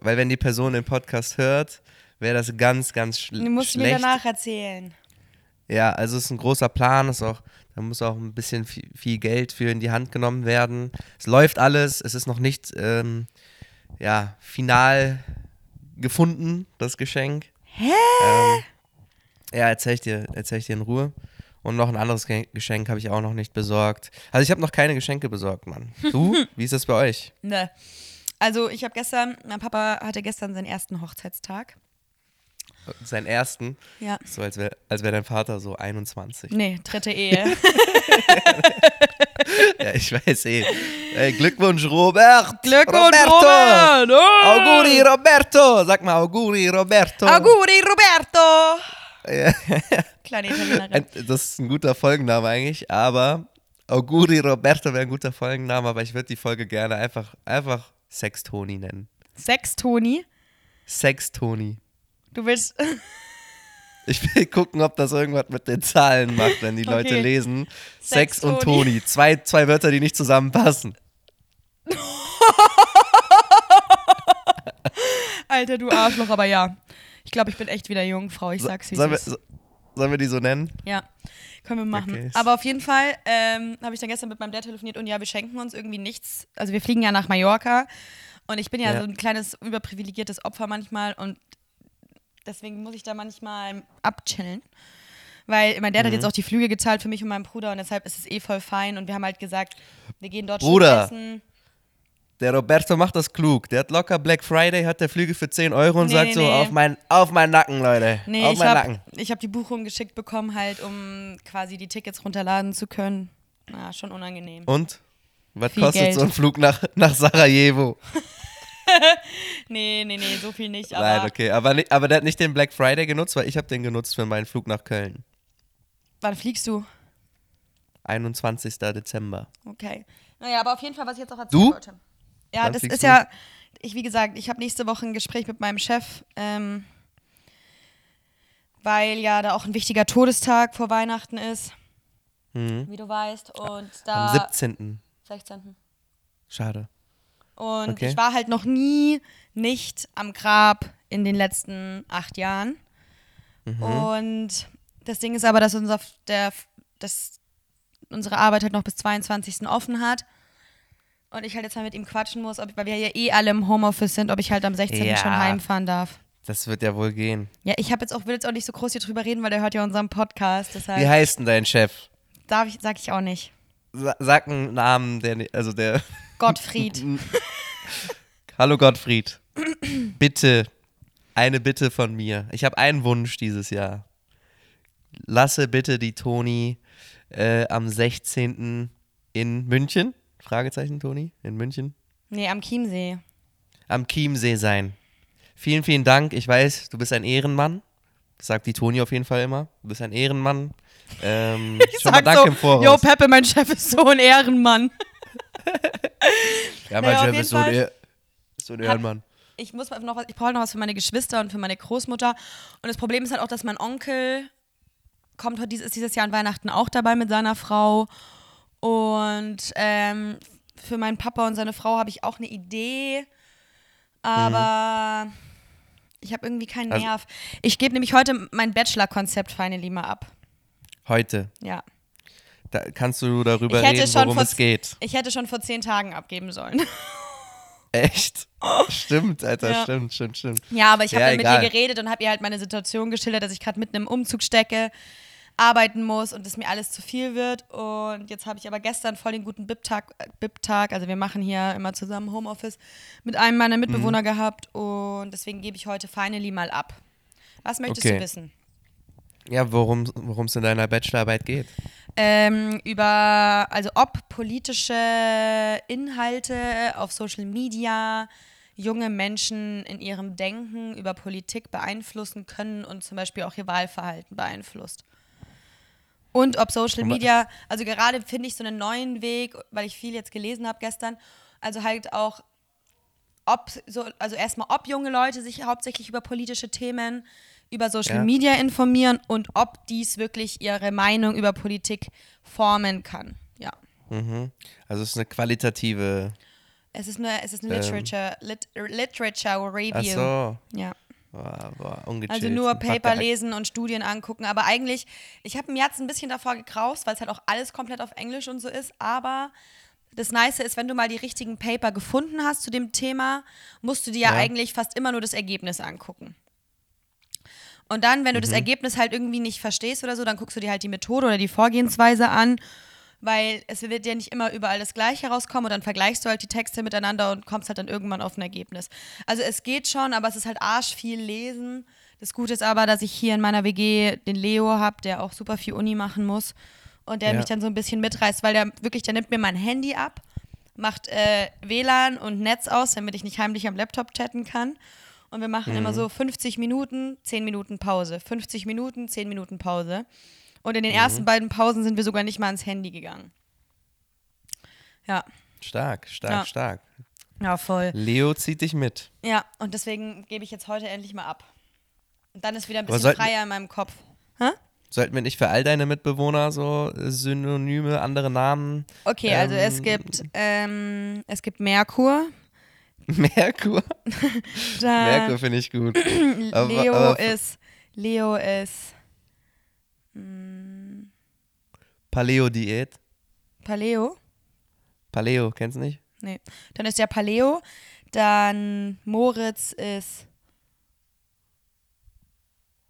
weil wenn die Person den Podcast hört, wäre das ganz, ganz schl Du musst mir schlecht. danach erzählen. Ja, also es ist ein großer Plan, ist auch, da muss auch ein bisschen viel, viel Geld für in die Hand genommen werden. Es läuft alles, es ist noch nicht ähm, ja, final gefunden, das Geschenk. Hä? Ähm, ja, erzähl ich, dir, erzähl ich dir in Ruhe. Und noch ein anderes Ge- Geschenk habe ich auch noch nicht besorgt. Also ich habe noch keine Geschenke besorgt, Mann. Du? Wie ist das bei euch? Ne. Also ich habe gestern, mein Papa hatte gestern seinen ersten Hochzeitstag. Seinen ersten? Ja. So als wäre als wär dein Vater so 21. Nee, dritte Ehe. Ja, ich weiß eh. Ey, Glückwunsch, Robert! Glückwunsch, Roberto! Robert! Oh! Auguri, Roberto! Sag mal, Auguri, Roberto! Auguri, Roberto! Ja, Kleine Italienerin. das ist ein guter Folgenname eigentlich, aber Auguri, Roberto wäre ein guter Folgenname, aber ich würde die Folge gerne einfach, einfach Sextoni nennen. Sex, Toni. Sextoni. Du willst. Ich will gucken, ob das irgendwas mit den Zahlen macht, wenn die Leute Okay. lesen. Sex und Sextoni. Toni. Zwei, zwei Wörter, die nicht zusammenpassen. Alter, du Arschloch, aber ja. Ich glaube, ich bin echt wieder Jungfrau. Ich sag's wie so- sollen wir die so nennen? Ja, können wir machen. Okay. Aber auf jeden Fall ähm, habe ich dann gestern mit meinem Dad telefoniert und ja, wir schenken uns irgendwie nichts. Also wir fliegen ja nach Mallorca und ich bin ja, Ja. so ein kleines überprivilegiertes Opfer manchmal und deswegen muss ich da manchmal abchillen. Weil mein Dad hat Mhm. jetzt auch die Flüge gezahlt für mich und meinen Bruder und deshalb ist es eh voll fein und wir haben halt gesagt, wir gehen dort Bruder. essen. Der Roberto macht das klug. Der hat locker Black Friday, hat der Flüge für 10 Euro und Nee, sagt nee, so, nee. auf, mein, auf meinen Nacken, Leute. Nee, auf ich meinen habe hab die Buchung geschickt bekommen, halt, um quasi die Tickets runterladen zu können. Na, schon unangenehm. Und? Was Viel kostet Geld. so ein Flug nach, nach Sarajevo? Nee, nee, nee, so viel nicht. Aber Nein, okay. Aber, nicht, aber der hat nicht den Black Friday genutzt, weil ich habe den genutzt für meinen Flug nach Köln. wann fliegst du? 21. Dezember. Okay. Naja, aber auf jeden Fall, was ich jetzt auch erzählen Du? wollte. Ja, das ist du? ja, ich, wie gesagt, ich habe nächste Woche ein Gespräch mit meinem Chef, ähm, weil ja da auch ein wichtiger Todestag vor Weihnachten ist, Mhm. wie du weißt. Und Am da. 17. 16. Schade. Und Okay. ich war halt noch nie nicht am Grab in den letzten acht Jahren. Mhm. Und das Ding ist aber, dass, unser, der, dass unsere Arbeit halt noch bis 22. offen hat. Und ich halt jetzt mal mit ihm quatschen muss, ob, weil wir ja eh alle im Homeoffice sind, ob ich halt am 16. Ja. schon heimfahren darf. Das wird ja wohl gehen. Ja, ich habe jetzt auch, will jetzt auch nicht so groß hier drüber reden, weil der hört ja unseren Podcast. Wie Deshalb heißt denn dein Chef? darf ich, sag ich auch nicht. Sa sag einen Namen, der, also der. Gottfried. Hallo Gottfried. Bitte, eine Bitte von mir. Ich habe einen Wunsch dieses Jahr. Lasse bitte die Toni äh, am 16. in München? Fragezeichen, Toni? In München? nee, am Chiemsee. Am Chiemsee sein. Vielen, vielen Dank. Ich weiß, du bist ein Ehrenmann. Das sagt die Toni auf jeden Fall immer. Du bist ein Ehrenmann. Ähm, schon mal Sag danke so, im Voraus. Yo, Peppe, mein Chef ist so ein Ehrenmann. ja, mein Naja, Chef ist so ein, Ehr- so ein Ehrenmann. ich muss noch was, ich brauche noch was für meine Geschwister und für meine Großmutter. Und das Problem ist halt auch, dass mein Onkel kommt ist dieses Jahr an Weihnachten auch dabei mit seiner Frau. Und ähm, für meinen Papa und seine Frau habe ich auch eine Idee. Aber ich habe irgendwie keinen Also- Nerv. Ich gebe nämlich heute mein Bachelor-Konzept finally mal ab. Heute. Ja. Da kannst du darüber reden, worum vor- es geht. Ich hätte schon vor zehn Tagen abgeben sollen. Echt? Stimmt, Alter, Ja. stimmt, stimmt, stimmt. Ja, aber ich habe Ja, dann mit ihr geredet und habe ihr halt meine Situation geschildert, dass ich gerade mitten im Umzug stecke, arbeiten muss und es mir alles zu viel wird. Und jetzt habe ich aber gestern voll den guten BIP-Tag, äh, BIP-Tag, also wir machen hier immer zusammen Homeoffice, mit einem meiner Mitbewohner Mhm. gehabt und deswegen gebe ich heute finally mal ab. Was möchtest Okay. du wissen? Ja, worum es in deiner Bachelorarbeit geht. Ähm, über, also ob politische Inhalte auf Social Media junge Menschen in ihrem Denken über Politik beeinflussen können und zum Beispiel auch ihr Wahlverhalten beeinflusst. Und ob Social Media, also gerade finde ich so einen neuen Weg, weil ich viel jetzt gelesen habe gestern, also halt auch, ob so, also erstmal, ob junge Leute sich hauptsächlich über politische Themen, über Social Ja. Media informieren und ob dies wirklich ihre Meinung über Politik formen kann. Ja. Mhm. Also es ist eine qualitative. Es ist eine, es ist eine Ähm. Literature, Lit, Literature Ach Review. so. Ja. Boah. Also nur Paper lesen und Studien angucken. Aber eigentlich, ich habe mir jetzt ein bisschen davor gekraust, weil es halt auch alles komplett auf Englisch und so ist. Aber das Nice ist, wenn du mal die richtigen Paper gefunden hast zu dem Thema, musst du dir ja, Ja. eigentlich fast immer nur das Ergebnis angucken. Und dann, wenn du das Mhm. Ergebnis halt irgendwie nicht verstehst oder so, dann guckst du dir halt die Methode oder die Vorgehensweise an, weil es wird ja nicht immer überall das Gleiche rauskommen und dann vergleichst du halt die Texte miteinander und kommst halt dann irgendwann auf ein Ergebnis. Also es geht schon, aber es ist halt arsch viel lesen. Das Gute ist aber, dass ich hier in meiner WG den Leo habe, der auch super viel Uni machen muss und der Ja. mich dann so ein bisschen mitreißt, weil der wirklich, der nimmt mir mein Handy ab, macht äh, WLAN und Netz aus, damit ich nicht heimlich am Laptop chatten kann. Und wir machen Mhm. immer so 50 Minuten, 10 Minuten Pause. 50 Minuten, 10 Minuten Pause. Und Mhm. in den ersten beiden Pausen sind wir sogar nicht mal ans Handy gegangen. Ja, Stark, stark, Ja. stark. ja, voll. Leo zieht dich mit. Ja, und deswegen gebe ich jetzt heute endlich mal ab. Und dann ist wieder ein Aber bisschen freier in meinem Kopf. Hä? Sollten wir nicht für all deine Mitbewohner so Synonyme, andere Namen? Okay, also es Ähm, gibt, ähm, es gibt Merkur. Merkur? Merkur finde ich gut. Aber- Leo aber- ist, Leo ist Paleo-Diät. Paleo. Paleo, kennst du nicht? Nee. Dann ist der Paleo. Dann Moritz ist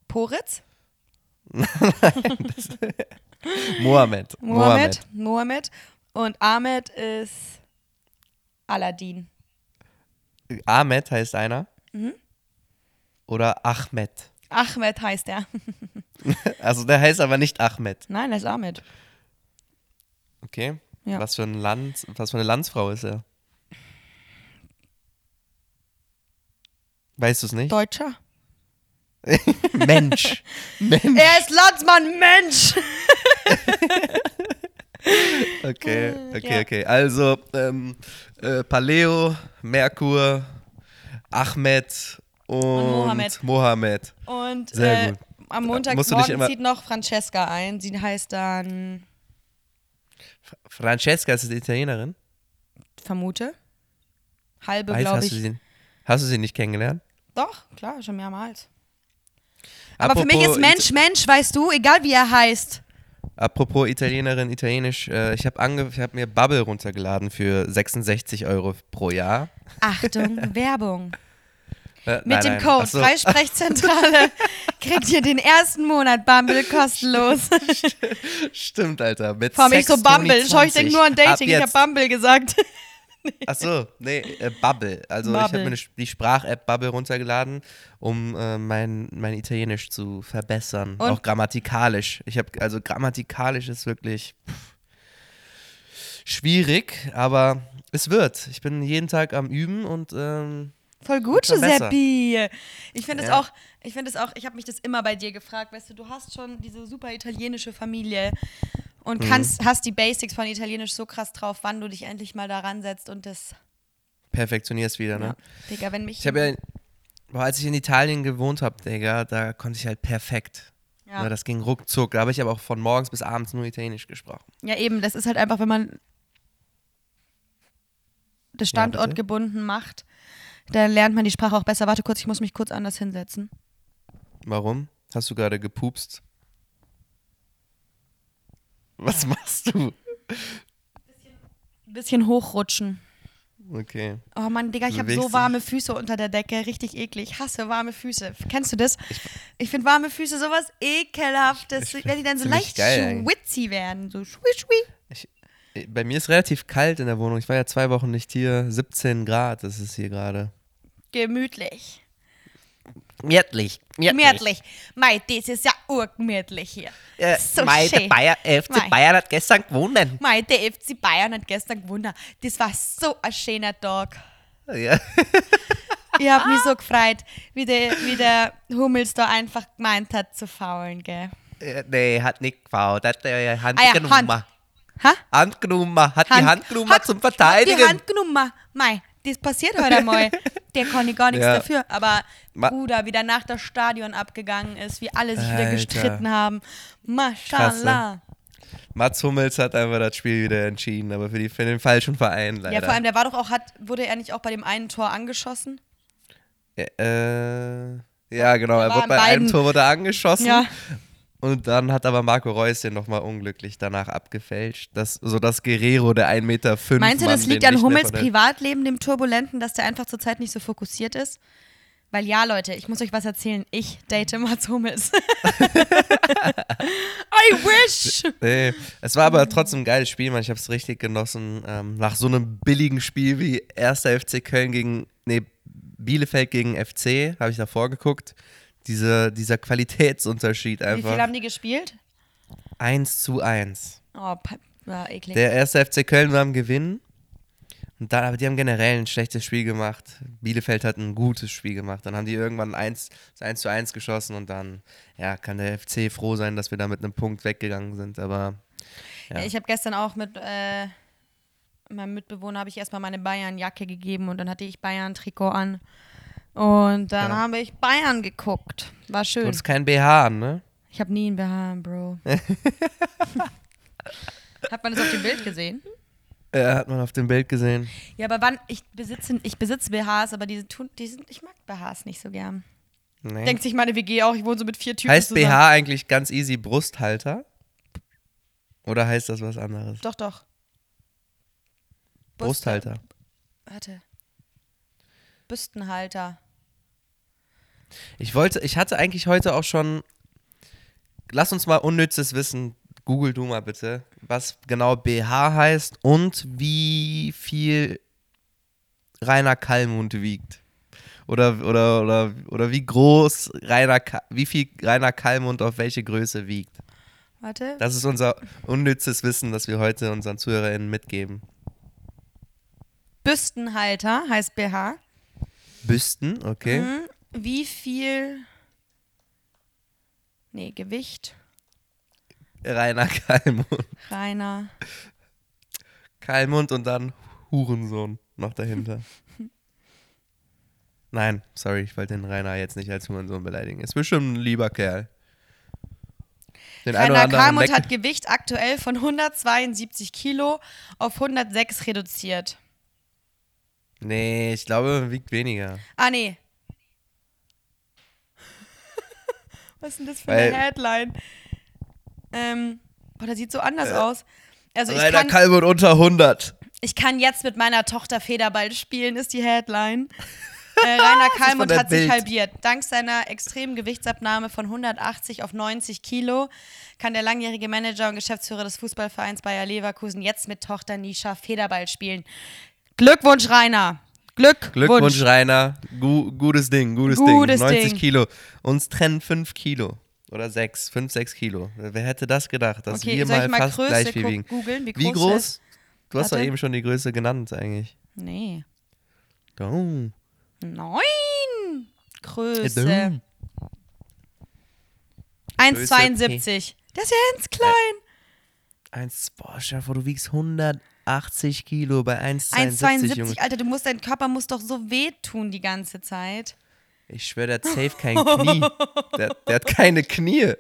Poritz. Mohammed. Mohammed. Mohammed. Und Ahmed ist Aladdin. Ahmed heißt einer. Mhm. Oder Ahmed. Ahmed heißt er. Also der heißt aber nicht Ahmed. Nein, das ist Ahmed. Okay. Ja. Was für ein Land, was für eine Landsfrau ist er? Weißt du es nicht? Deutscher. Mensch. Mensch. Er ist Landsmann, Mensch! Okay, Äh, okay, ja. okay. Also ähm, äh, Paleo, Merkur, Ahmed und, Mohammed. Mohammed. Und Sehr äh, gut. am Montagmorgen zieht noch Francesca ein. Sie heißt dann, Francesca ist die Italienerin. vermute, halbe, glaube hast, ich. du sie, hast du sie nicht kennengelernt? Doch, klar, schon mehrmals. Aber für mich ist Apropos Mensch, Mensch, weißt du, egal wie er heißt. Apropos Italienerin, Italienisch, äh, ich habe hab mir Bubble runtergeladen für 66 Euro pro Jahr. Achtung, Werbung. Äh, Mit nein, dem nein. Code so. Freisprechzentrale kriegt ihr den ersten Monat Bumble kostenlos. Stimmt, Alter. Mit Vor mich so Sextoni Bumble. Schau, ich denke 20. nur an Dating. Ich habe. Bumble gesagt. Ach so, nee, äh, Bubble. Also ich habe Bubble. mir die Sprach-App Bubble runtergeladen, um äh, mein, mein Italienisch zu verbessern. Und? Auch grammatikalisch. Ich habe also grammatikalisch ist wirklich pff, schwierig, aber es wird. Ich bin jeden Tag am Üben und ähm, Voll gut. Giuseppe. Ich finde es Ja. auch, ich finde es auch, ich habe mich das immer bei dir gefragt, weißt du, du hast schon diese super italienische Familie und Mhm. kannst, hast die Basics von Italienisch so krass drauf, wann du dich endlich mal daran setzt und das, perfektionierst wieder, ne? ja, Digga, wenn mich, Ich habe ja, boah, als ich in Italien gewohnt habe, Digga, da konnte ich halt perfekt. Ja. Ja. Das ging ruckzuck. Da habe ich aber auch von morgens bis abends nur Italienisch gesprochen. ja eben, das ist halt einfach, wenn man das? Standort gebunden macht, dann lernt man die Sprache auch besser. Warte kurz, ich muss mich kurz anders hinsetzen. Warum? Hast du gerade gepupst? Was machst du? Ein bisschen hochrutschen. Okay. Oh Mann, Digga, ich Du habe so warme Füße unter der Decke. Richtig eklig. Ich hasse warme Füße. Kennst du das? Ich finde warme Füße sowas ekelhaftes, Ich wenn die dann so leicht schwitzy werden. So schwi, schwi. Bei mir ist relativ kalt in der Wohnung. Ich war ja zwei Wochen nicht hier. 17 Grad ist es hier gerade. Gemütlich. Gemütlich. Gemütlich. Mei, das ist ja urgemütlich hier. Äh, So Mei, der schön. Bayer, FC Mei. Bayern hat gestern gewonnen. Mei, der FC Bayern hat gestern gewonnen. Das war so ein schöner Tag. Ja. Ich habe mich so gefreut, wie der, wie der Hummels da einfach gemeint hat zu faulen, gell? Nee, hat nicht gefault. Hat äh, Hand Ah ja, genommen. Hand. Ha? Hand genommen. Hat die Hand genommen hat- zum Hat die Verteidigen. Hand genommen. Mei, das passiert heute einmal. Der kann ich gar nichts Ja. dafür. Aber Ma- Bruder, wie der nach das Stadion abgegangen ist, wie alle sich wieder Alter. gestritten haben. ne? Mashallah. Mats Hummels hat einfach das Spiel wieder entschieden, aber für, die, für den falschen Verein leider. Ja, vor allem, der war doch auch, hat, wurde er nicht auch bei dem einen Tor angeschossen? Äh, ja, genau. Er wurde bei beiden- einem Tor wurde er angeschossen. Ja. Und dann hat aber Marco Reus den nochmal unglücklich danach abgefälscht. Das, sodass Guerrero, der 1,5 Meter Meinst du, das liegt an Hummels Privatleben, dem Turbulenten, dass der einfach zurzeit nicht so fokussiert ist? Weil ja, Leute, ich muss euch was erzählen. Ich date Mats Hummels. I wish! Nee, es war aber trotzdem ein geiles Spiel, man. Ich habe es richtig genossen. Ähm, nach so einem billigen Spiel wie 1. FC Köln gegen, nee, Bielefeld gegen FC, habe ich davor geguckt. Diese, dieser Qualitätsunterschied Wie viel einfach. haben die gespielt? 1 zu 1. Oh, war eklig. Der 1. FC Köln war am Gewinn. Und dann, aber die haben generell ein schlechtes Spiel gemacht. Bielefeld hat ein gutes Spiel gemacht. Dann haben die irgendwann 1, 1 zu 1 geschossen und dann ja, kann der FC froh sein, dass wir da mit einem Punkt weggegangen sind. Aber ja. Ich habe gestern auch mit äh, meinem Mitbewohner habe ich erstmal meine Bayern-Jacke gegeben und dann hatte ich Bayern-Trikot an. Und dann Ja. habe ich Bayern geguckt. War du schön. hattest kein BH an, ne? Ich habe nie einen BH, Bro. Hat man das auf dem Bild gesehen? Ja, hat man auf dem Bild gesehen. Ja, aber wann, ich besitze, ich besitze BHs, aber die tun, die sind, ich mag BHs nicht so gern. Nee. Denkt sich meine WG auch, ich wohne so mit vier Typen heißt zusammen. BH eigentlich ganz easy Brusthalter? Oder heißt das was anderes? Doch, doch. Brusthalter. Warte. Büstenhalter. Ich wollte, ich hatte eigentlich heute auch schon. Lass uns mal unnützes Wissen. Google du mal bitte, was genau BH heißt und wie viel Rainer Kallmund wiegt. Oder, oder, oder, oder wie groß Rainer, wie viel Rainer Kallmund auf welche Größe wiegt. Warte. Das ist unser unnützes Wissen, das wir heute unseren ZuhörerInnen mitgeben. Büstenhalter heißt BH. Büsten, okay. Mhm. Wie viel. Nee, Gewicht. Rainer Kalmund. Rainer. Kalmund und dann Hurensohn noch dahinter. Nein, sorry, ich wollte den Rainer jetzt nicht als Hurensohn beleidigen. Ist bestimmt ein lieber Kerl. Den Rainer Kalmund hat Gewicht aktuell von 172 Kilo auf 106 reduziert. Nee, ich glaube, er wiegt weniger. Ah, nee. Was ist denn das für Weil- eine Headline? Ähm, oh, das sieht so anders aus. Also ich Rainer kann, Kalmund unter 100. ich kann jetzt mit meiner Tochter Federball spielen, ist die Headline. Äh, Rainer Kalmund der hat sich Bild. halbiert. Dank seiner extremen Gewichtsabnahme von 180 auf 90 Kilo kann der langjährige Manager und Geschäftsführer des Fußballvereins Bayer Leverkusen jetzt mit Tochter Nisha Federball spielen. Glückwunsch, Rainer. Glückwunsch. Glückwunsch, Rainer. Gu gutes Ding, gutes, Gutes Ding. 90 Ding. Kilo. Uns trennen 5 Kilo. Oder 6, 5, 6 Kilo. Wer hätte das gedacht, dass Okay, wir mal mal fast Größe gleich viel wiegen? googeln, wie Wie groß groß? ist? Du hast doch eben schon die Größe genannt eigentlich. Nee. Oh. Neun. Größe. Größe, 1,72. Der ist ja ganz klein. Eins, boah, vor, du wiegst 180 Kilo bei 1,72, 1,72. Junge. Alter, du musst, dein Körper muss doch so wehtun die ganze Zeit. Ich schwöre, der hat safe kein Knie. Der, der hat keine Knie.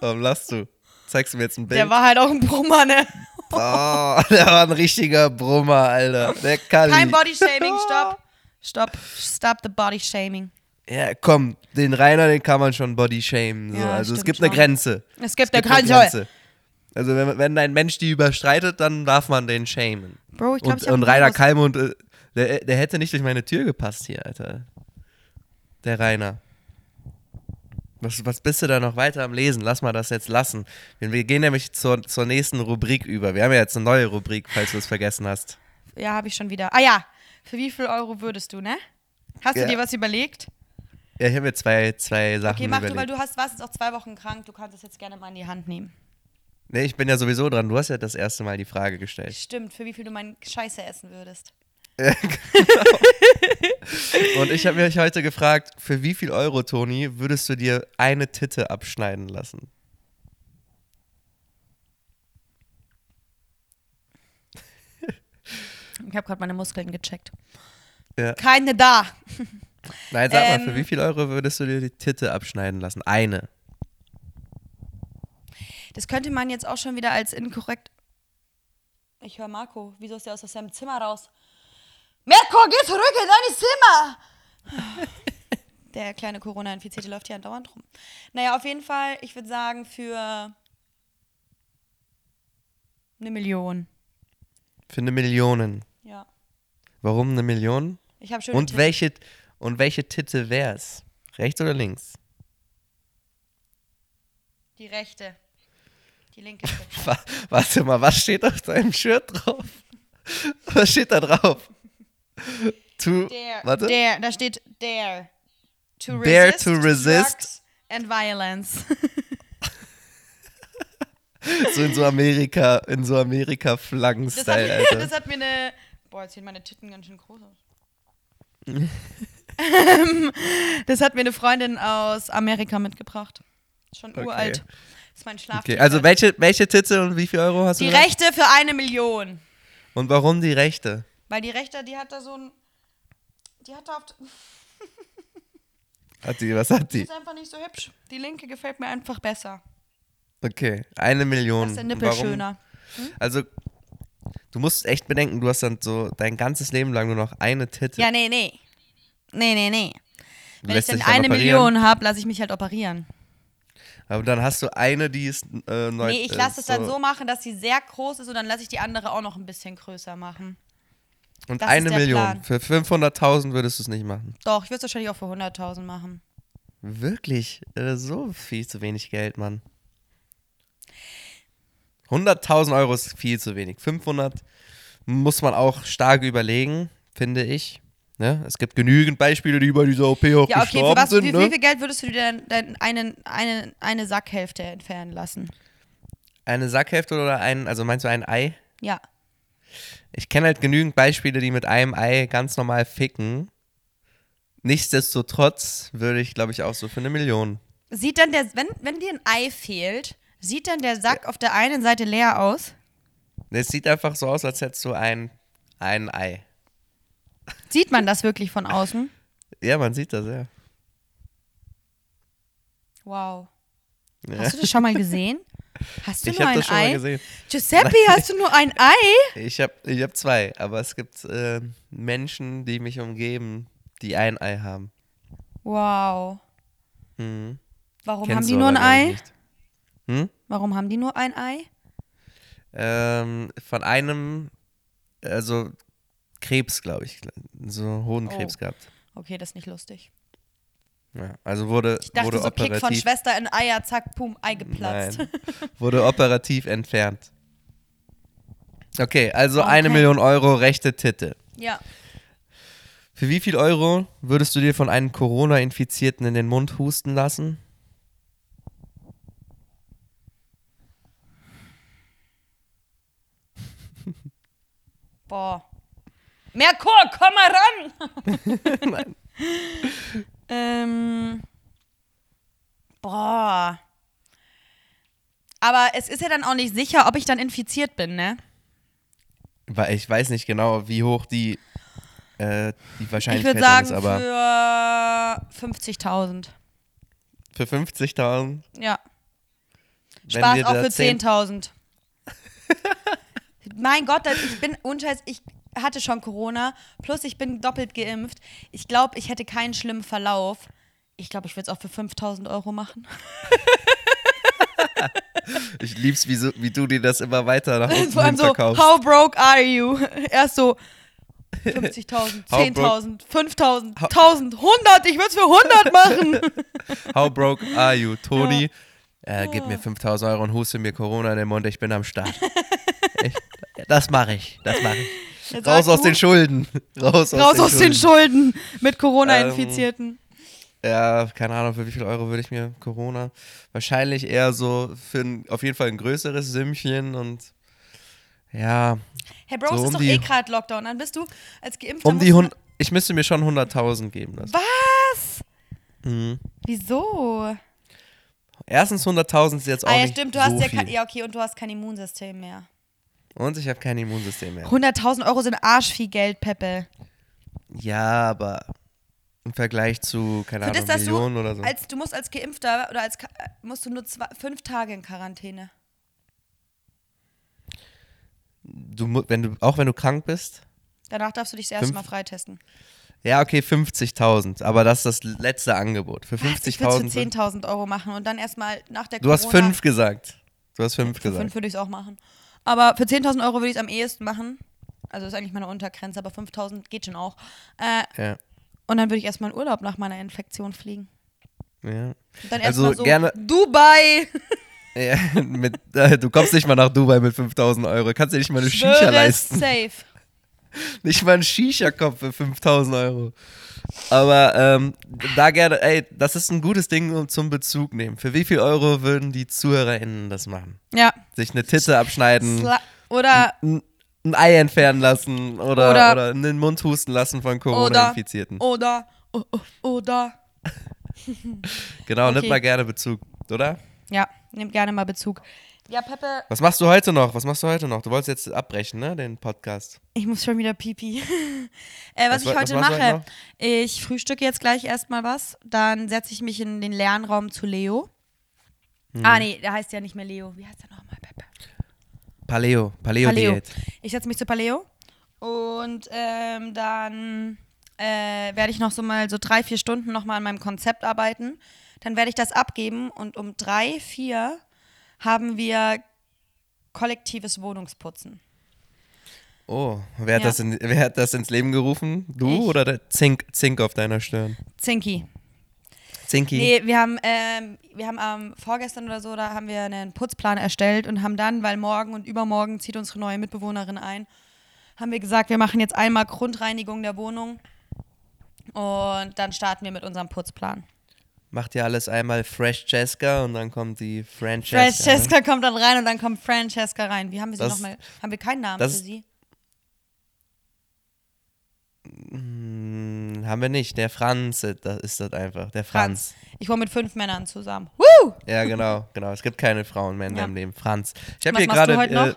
Warum lachst du? Zeigst du mir jetzt ein Bild? Der war halt auch ein Brummer, ne? Oh, der war ein richtiger Brummer, Alter. Der kann Kein Bodyshaming, stopp. Stopp. Stop the Bodyshaming. Ja, komm, den Rainer, den kann man schon body shamen. So. Ja, also es gibt eine schon. Grenze. Es gibt, Es eine gibt Grenze. Also wenn, wenn ein Mensch die überstreitet, dann darf man den shamen. Bro, ich glaube, Und, ich und ein Rainer Virus. Kalmund, äh, der, der hätte nicht durch meine Tür gepasst hier, Alter. Der Rainer. Was, was bist du da noch weiter am Lesen? Lass mal das jetzt lassen. Wir, gehen nämlich zur, zur nächsten Rubrik über. Wir haben ja jetzt eine neue Rubrik, falls du es vergessen hast. Ja, habe ich schon wieder. Ah ja, für wie viel Euro würdest du, ne? Hast Ja. du dir was überlegt? Ja, ich habe mir zwei, zwei Sachen Okay, mach du, überlegt. weil du hast, warst jetzt auch zwei Wochen krank. Du kannst es jetzt gerne mal in die Hand nehmen. Nee, ich bin ja sowieso dran. Du hast ja das erste Mal die Frage gestellt. Stimmt, für wie viel du meinen Scheiße essen würdest. Und ich habe mich heute gefragt, für wie viel Euro, Toni, würdest du dir eine Titte abschneiden lassen? Ich habe gerade meine Muskeln gecheckt. Ja. Keine da. Nein, sag mal, für Ähm. wie viel Euro würdest du dir die Titte abschneiden lassen? Eine. Das könnte man jetzt auch schon wieder als inkorrekt. Ich höre Marco. Wieso ist der aus seinem Zimmer raus? Mirko, geh zurück in dein Zimmer! Der kleine Corona-Infizierte läuft hier andauernd rum. Naja, auf jeden Fall, ich würde sagen, für eine Million. Für eine Million. Ja. Warum eine Million? Ich habe schon. Und welche, und welche Titte wär's? Rechts oder links? Die rechte. Die linke. Wa- Warte mal, was steht auf deinem Shirt drauf? Was steht da drauf? To, Der, warte. der, da steht der. To Dare resist, to resist. drugs and violence. So in so Amerika, in so Amerika-Flaggen-Style, mir, Alter. das hat mir eine. Boah, jetzt sehen meine Titten ganz schön groß aus. Das hat mir eine Freundin aus Amerika mitgebracht. Schon Okay. uralt. Das ist mein Schlaf. Okay, also welche, welche Titte und wie viel Euro hast du Die rechte für eine Million. Und warum die rechte? Weil die rechte, die hat da so ein. Die hat da auf. Hat die, was hat Die die? ist einfach nicht so hübsch. Die linke gefällt mir einfach besser. Okay, eine Million. Da ist der Nippel Warum? schöner. Also, du musst echt bedenken, du hast dann so dein ganzes Leben lang nur noch eine Titte. Ja, nee, nee. Nee, nee, nee. Wenn ich Lässt dann eine operieren? Million habe, lasse ich mich halt operieren. Aber dann hast du eine, die ist äh, neu. Nee, ich äh, lasse es dann so machen, dass sie sehr groß ist und dann lasse ich die andere auch noch ein bisschen größer machen. Und das eine Million. Plan. Für 500.000 würdest du es nicht machen. Doch, ich würde es wahrscheinlich auch für 100.000 machen. Wirklich? Äh, so viel zu wenig Geld, Mann. 100.000 Euro ist viel zu wenig. 500 muss man auch stark überlegen, finde ich. Ne? Es gibt genügend Beispiele, die bei dieser OP auch Ja, okay, für gestorben was, sind. wie, ne? wie viel Geld würdest du dir denn, denn einen, eine, eine Sackhälfte entfernen lassen? Eine Sackhälfte oder ein, also meinst du ein Ei? Ja. Ich kenne halt genügend Beispiele, die mit einem Ei ganz normal ficken. Nichtsdestotrotz würde ich, glaube ich, auch so für eine Million. Sieht dann der, wenn, wenn dir ein Ei fehlt, sieht dann der Sack auf der einen Seite leer aus? Es sieht einfach so aus, als hättest du ein, ein Ei. Sieht man das wirklich von außen? Ja, man sieht das, ja. Wow. ja. Hast du das schon mal gesehen? Hast du Ich nur ein das schon Ei? mal gesehen. Giuseppe, hast du nur ein Ei? Ich habe ich hab zwei, aber es gibt äh, Menschen, die mich umgeben, die ein Ei haben. Wow. Mhm. Warum Kennst haben die nur ein Ei? Hm? Warum haben die nur ein Ei? Ähm, von einem, also Krebs, glaube ich, so Hodenkrebs Oh. gehabt. Okay, das ist nicht lustig. Ja, also wurde, Ich dachte wurde so, Kick von operativ, Schwester in Eier, zack, pum, Ei geplatzt. Nein, wurde operativ entfernt. Okay, also Okay. eine Million Euro rechte Titte. Ja. Für wie viel Euro würdest du dir von einem Corona-Infizierten in den Mund husten lassen? Boah. Merkur, komm mal ran! ähm. Boah. Aber es ist ja dann auch nicht sicher, ob ich dann infiziert bin, ne? Weil ich weiß nicht genau, wie hoch die, äh, die Ich Wahrscheinlichkeit würde sagen ist, aber für 50.000. für 50.000. Ja. wenn Spaß auch für 10 10.000. mein Gott, ich bin, unscheiß, ich hatte schon Corona, plus ich bin doppelt geimpft. Ich glaube, ich hätte keinen schlimmen Verlauf. Ich glaube, ich würde es auch für 5.000 Euro machen. Ich lieb's, wie, so, wie du dir das immer weiter nach unten Vor allem so, how broke are you? Erst so 50.000, How 10.000, 5.000, 1.000, 100, ich würde es für 100 machen. How broke are you, Toni? Äh, gib mir 5000 Euro und huste mir Corona in den Mund, ich bin am Start. ich, das mache ich, das mache ich. Jetzt Raus aus du, den Schulden. Raus, Raus aus den Schulden. Schulden mit Corona-Infizierten. Ja, keine Ahnung, für wie viel Euro würde ich mir Corona? Wahrscheinlich eher so für ein, auf jeden Fall ein größeres Sümmchen und ja, Hey Bro, so es ist um doch die- eh gerade Lockdown. Dann bist du als Geimpfter. um die Hund. Ich müsste mir schon 100.000 geben lassen. Was? Mhm. Wieso? Erstens 100.000 ist jetzt auch Ah ja, nicht stimmt, du so hast ja, viel. kein, ja okay, und du hast kein Immunsystem mehr. Und ich habe kein Immunsystem mehr. 100.000 Euro sind arschviel Geld, Peppe. Ja, aber im Vergleich zu, keine Ahnung, das, Millionen du, oder so. als, du musst als Geimpfter oder als äh, musst du nur zwei, fünf Tage in Quarantäne. Du, wenn du, auch wenn du krank bist? Danach darfst du dich das erste Fünf- Mal freitesten. Ja, okay, 50.000. Aber das ist das letzte Angebot. Für Was? Ich würde es 50.000. für 10.000 Euro machen und dann erstmal nach der Du hast Corona fünf gesagt. Du hast fünf gesagt. fünf würde ich es auch machen. Aber für 10.000 Euro würde ich es am ehesten machen. Also ist eigentlich meine Untergrenze, aber 5.000 geht schon auch. Äh, Ja. und dann würde ich erstmal in Urlaub nach meiner Infektion fliegen. ja. Und dann Also erstmal so gerne- Dubai. ja mit, äh, du kommst nicht mal nach Dubai mit 5.000 Euro. Kannst dir nicht mal eine Shisha Schwöre, leisten. Safe. Nicht mal einen Shisha-Kopf für 5.000 Euro. Aber ähm, da gerne, ey, das ist ein gutes Ding um zum Bezug nehmen. Für wie viel Euro würden die ZuhörerInnen das machen? Ja. Sich eine Titte abschneiden, Sla oder ein, ein Ei entfernen lassen oder, Oder- oder, in den Mund husten lassen von oder Corona-Infizierten. oder oh, oder Genau, Okay. nimm mal gerne Bezug, oder? ja, nehmt gerne mal Bezug. Ja, Peppe, Was machst du heute noch? Was machst du heute noch? Du wolltest jetzt abbrechen, ne, den Podcast. ich muss schon wieder pipi. äh, was, Was ich heute was mache, heute ich frühstücke jetzt gleich erstmal was, dann setze ich mich in den Lernraum zu Leo. Hm. Ah nee, der heißt ja nicht mehr Leo. Wie heißt der nochmal, Peppe? Paleo, Paleo-Diät. Ich setze mich zu Paleo und ähm, dann äh, werde ich noch so mal so drei, vier Stunden noch mal an meinem Konzept arbeiten. Dann werde ich das abgeben und um drei, vier haben wir kollektives Wohnungsputzen. Oh, wer hat, Ja. das in, wer hat das ins Leben gerufen? Du Ich. oder der Zink, Zink auf deiner Stirn? Zinki. Zinki? Nee, wir haben, ähm, wir haben am vorgestern oder so, da haben wir einen Putzplan erstellt und haben dann, weil morgen und übermorgen zieht unsere neue Mitbewohnerin ein, haben wir gesagt, wir machen jetzt einmal Grundreinigung der Wohnung Und dann starten wir mit unserem Putzplan. Macht ihr alles einmal Fresh Jessica und dann kommt die Francesca. ne? Francesca kommt dann rein und dann kommt Francesca rein. Wie haben wir sie nochmal? Haben wir keinen Namen für sie? Hm, haben wir nicht. Der Franz, das ist das einfach. Der Franz. Ich wohne mit fünf Männern zusammen. Woo! Ja, genau, genau. Es gibt keine Frauen mehr in Ja. deinem Leben. Franz. Ich habe hier gerade.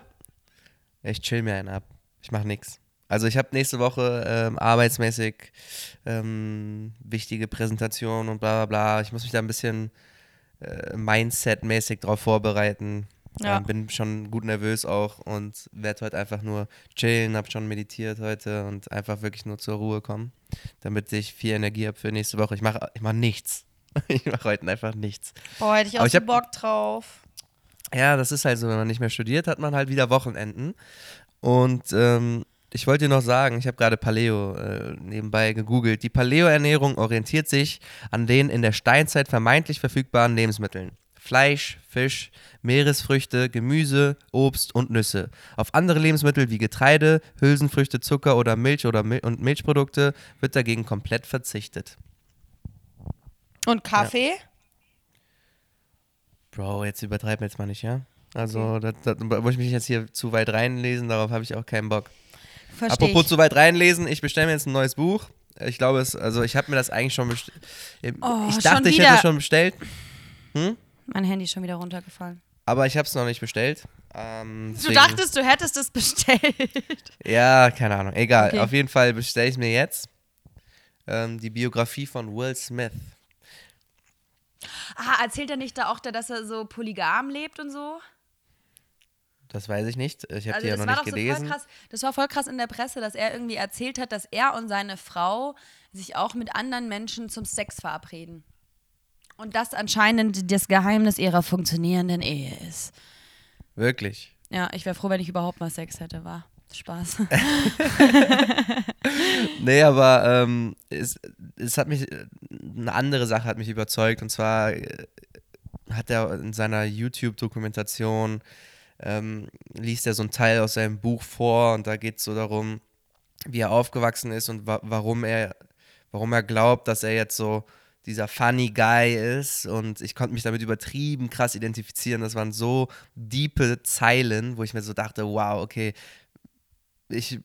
Äh, ich chill mir einen ab. Ich mache nichts. Also ich habe nächste Woche ähm, arbeitsmäßig ähm, wichtige Präsentationen und bla bla bla. Ich muss mich da ein bisschen äh, Mindset-mäßig drauf vorbereiten. Ja. Ähm, bin schon gut nervös auch und werde heute einfach nur chillen, habe schon meditiert heute und einfach wirklich nur zur Ruhe kommen, damit ich viel Energie habe für nächste Woche. Ich mache ich mach nichts. Ich mache heute einfach nichts. Boah, hätte ich auch Aber so Bock drauf. Ja, das ist halt so, wenn man nicht mehr studiert, hat man halt wieder Wochenenden. Und ähm, ich wollte dir noch sagen, ich habe gerade Paleo äh, nebenbei gegoogelt. Die Paleo-Ernährung orientiert sich an den in der Steinzeit vermeintlich verfügbaren Lebensmitteln. Fleisch, Fisch, Meeresfrüchte, Gemüse, Obst und Nüsse. Auf andere Lebensmittel wie Getreide, Hülsenfrüchte, Zucker oder Milch oder Mil und Milchprodukte wird dagegen komplett verzichtet. Und Kaffee? Bro, jetzt übertreib mir jetzt mal nicht, ja? Also, da, da muss ich mich jetzt hier zu weit reinlesen, darauf habe ich auch keinen Bock. Verstehe Apropos ich. zu weit reinlesen, ich bestelle mir jetzt ein neues Buch. Ich glaube, es, also ich habe mir das eigentlich schon bestellt. Oh, ich dachte, ich hätte schon bestellt, Mein Handy ist schon wieder runtergefallen. aber ich habe es noch nicht bestellt. Ähm, Du dachtest, du hättest es bestellt. Ja, keine Ahnung. Egal. Okay. Auf jeden Fall bestelle ich es mir jetzt. Ähm, die Biografie von Will Smith. Ah, erzählt er nicht da auch, dass er so polygam lebt und so? Das weiß ich nicht. Ich habe Also die ja noch nicht so gelesen. voll krass. Das war voll krass in der Presse, dass er irgendwie erzählt hat, dass er und seine Frau sich auch mit anderen Menschen zum Sex verabreden. Und das anscheinend das Geheimnis ihrer funktionierenden Ehe ist. Wirklich. Ja, ich wäre froh, wenn ich überhaupt mal Sex hätte, war. Spaß. Nee, aber ähm, es, es hat mich, eine andere Sache hat mich überzeugt und zwar äh, hat er in seiner YouTube-Dokumentation, ähm, liest er so einen Teil aus seinem Buch vor und da geht es so darum, wie er aufgewachsen ist und wa warum er, warum er glaubt, dass er jetzt so dieser funny Guy ist und ich konnte mich damit übertrieben krass identifizieren. Das waren so diepe Zeilen, wo ich mir so dachte, wow, okay, ich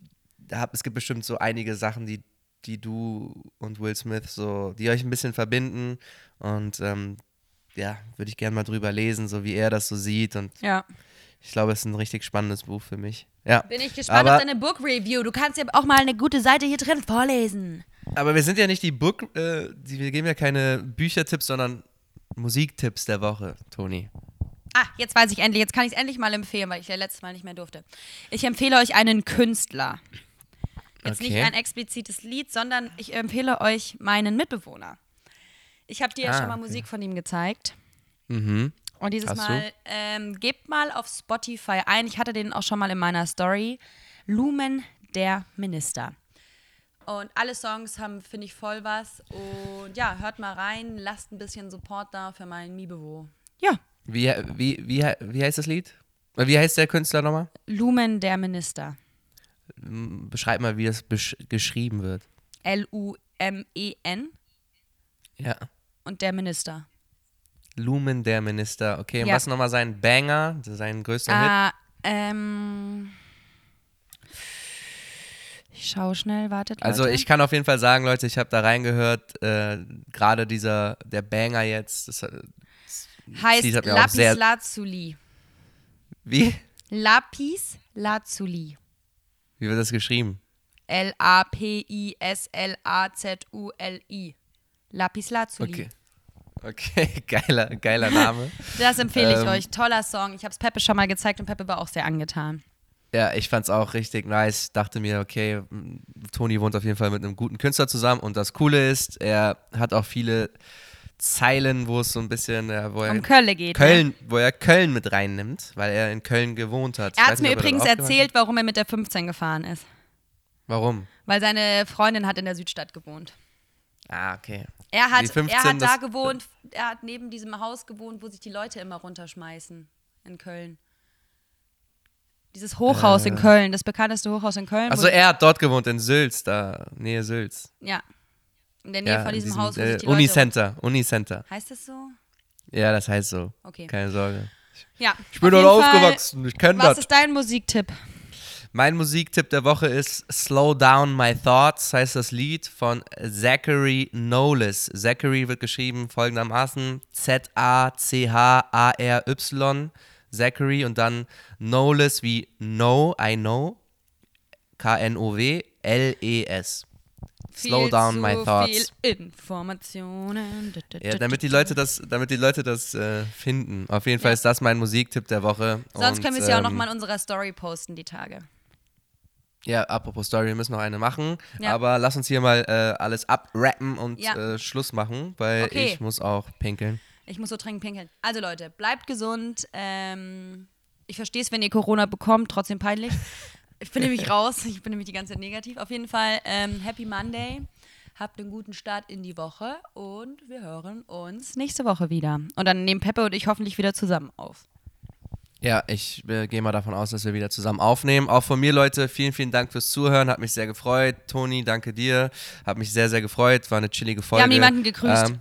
hab, es gibt bestimmt so einige Sachen, die, die du und Will Smith so, die euch ein bisschen verbinden und ähm, ja, würde ich gerne mal drüber lesen, so wie er das so sieht und ja. Ich glaube, es ist ein richtig spannendes Buch für mich. Ja. Bin ich gespannt Aber- auf deine Book Review. Du kannst ja auch mal eine gute Seite hier drin vorlesen. Aber wir sind ja nicht die Book, äh, wir geben ja keine Büchertipps, sondern Musiktipps der Woche, Toni. Ah, jetzt weiß ich endlich. Jetzt kann ich es endlich mal empfehlen, weil ich ja letztes Mal nicht mehr durfte. Ich empfehle euch einen Künstler. Jetzt nicht Okay. ein explizites Lied, sondern ich empfehle euch meinen Mitbewohner. Ich habe dir ja Ah, schon mal okay. Musik von ihm gezeigt. Mhm. Und dieses Hast? Mal, ähm, gebt mal auf Spotify ein, ich hatte den auch schon mal in meiner Story, Lumen der Minister. Und alle Songs haben, finde ich, voll was. Und ja, hört mal rein, lasst ein bisschen Support da für meinen Mibewo. Ja, Wie, wie, wie, wie heißt das Lied? Äh, Wie heißt der Künstler nochmal? Lumen der Minister. Beschreib mal, wie das geschrieben wird. L-U-M-E-N Ja. und der Minister. Lumen der Minister. Okay, und Ja. was nochmal sein Banger, sein größter Hit? Ah, ähm. Ich schaue schnell, wartet. Leute. Also ich kann auf jeden Fall sagen, Leute, ich habe da reingehört, äh, gerade dieser, der Banger jetzt, das, äh, heißt auch Lapis sehr- Lazuli. wie? Lapis Lazuli. Wie wird das geschrieben? L-A-P-I-S-L-A-Z-U-L-I. Lapis Lazuli. Okay. Okay, geiler, geiler Name. Das empfehle ich Ähm, euch. Toller Song. Ich habe es Peppe schon mal gezeigt und Peppe war auch sehr angetan. Ja, ich fand's auch richtig nice. Dachte mir, okay, Toni wohnt auf jeden Fall mit einem guten Künstler zusammen und das Coole ist, er hat auch viele Zeilen, wo es so ein bisschen, ja, wo er Um Kölle geht. Ne? Köln, wo er Köln mit reinnimmt, weil er in Köln gewohnt hat. Er hat mir übrigens erzählt, warum er mit der 15 gefahren ist. Warum? Weil seine Freundin hat in der Südstadt gewohnt. Ah, okay. Er hat, Die 15, er hat da gewohnt, er hat neben diesem Haus gewohnt, wo sich die Leute immer runterschmeißen in Köln. Dieses Hochhaus in Köln, das bekannteste Hochhaus in Köln. Also er hat dort gewohnt, in Sülz, da, Nähe Sülz. ja. In der Nähe Ja, von diesem diesem, Haus, wo äh, sich die Leute... Unicenter, Unicenter. Heißt das so? Ja, das heißt so. Okay. Keine Sorge. Ja. Ich bin dort aufgewachsen, ich kenne Was das. ist dein Musiktipp? Mein Musiktipp der Woche ist Slow Down My Thoughts, heißt das Lied von Zachary Knowles. Zachary wird geschrieben folgendermaßen: Z-A-C-H-A-R-Y. Zachary und dann Knowles wie Know, I know. K-N-O-W, L-E-S. Slow down my thoughts. Viel Informationen. Ja, damit die Leute das, damit die Leute das äh, finden. Auf jeden Fall Ja. ist das mein Musiktipp der Woche. Sonst Und, können wir es ja auch ähm, nochmal in unserer Story posten, die Tage. Ja, apropos Story, wir müssen noch eine machen. Ja. Aber lass uns hier mal äh, alles abrappen und Ja. äh, Schluss machen, weil Okay. ich muss auch pinkeln. Ich muss so dringend pinkeln. Also Leute, bleibt gesund. Ähm, ich verstehe es, wenn ihr Corona bekommt, trotzdem peinlich. Ich bin nämlich raus. Ich bin nämlich die ganze Zeit negativ. Auf jeden Fall, ähm, Happy Monday. Habt einen guten Start in die Woche und wir hören uns nächste Woche wieder. Und dann nehmen Peppe und ich hoffentlich wieder zusammen auf. Ja, ich äh, gehe mal davon aus, dass wir wieder zusammen aufnehmen. Auch von mir, Leute, vielen, vielen Dank fürs Zuhören. Hat mich sehr gefreut. Toni, danke dir. Hat mich sehr, sehr gefreut. War eine chillige Folge. haben niemanden gegrüßt. Ähm,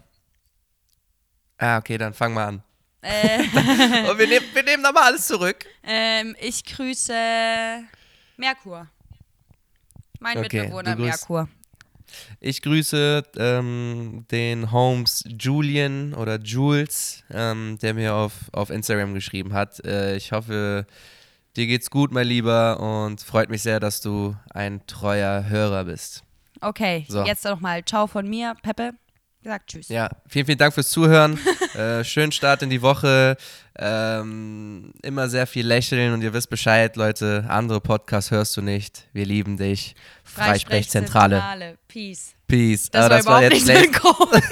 ah, okay, dann fang mal an. Äh, Und wir nehmen, wir nehmen nochmal alles zurück. ähm, ich grüße Merkur. Mein Okay, Mitbewohner Merkur. Ich grüße ähm, den Holmes Julian oder Jules, ähm, der mir auf, auf Instagram geschrieben hat. Äh, ich hoffe, dir geht's gut, mein Lieber, und freut mich sehr, dass du ein treuer Hörer bist. Okay, So. jetzt nochmal Ciao von mir, Peppe. Sagt Tschüss. Ja, vielen, vielen Dank fürs Zuhören. äh, schönen Start in die Woche. Ähm, immer sehr viel lächeln und ihr wisst Bescheid, Leute. Andere Podcasts hörst du nicht. Wir lieben dich. Freisprechzentrale. Peace. Peace. Das, Ah, war das war jetzt nicht.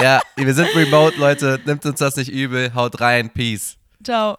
Ja, wir sind remote, Leute. Nimmt uns das nicht übel. Haut rein. Peace. Ciao.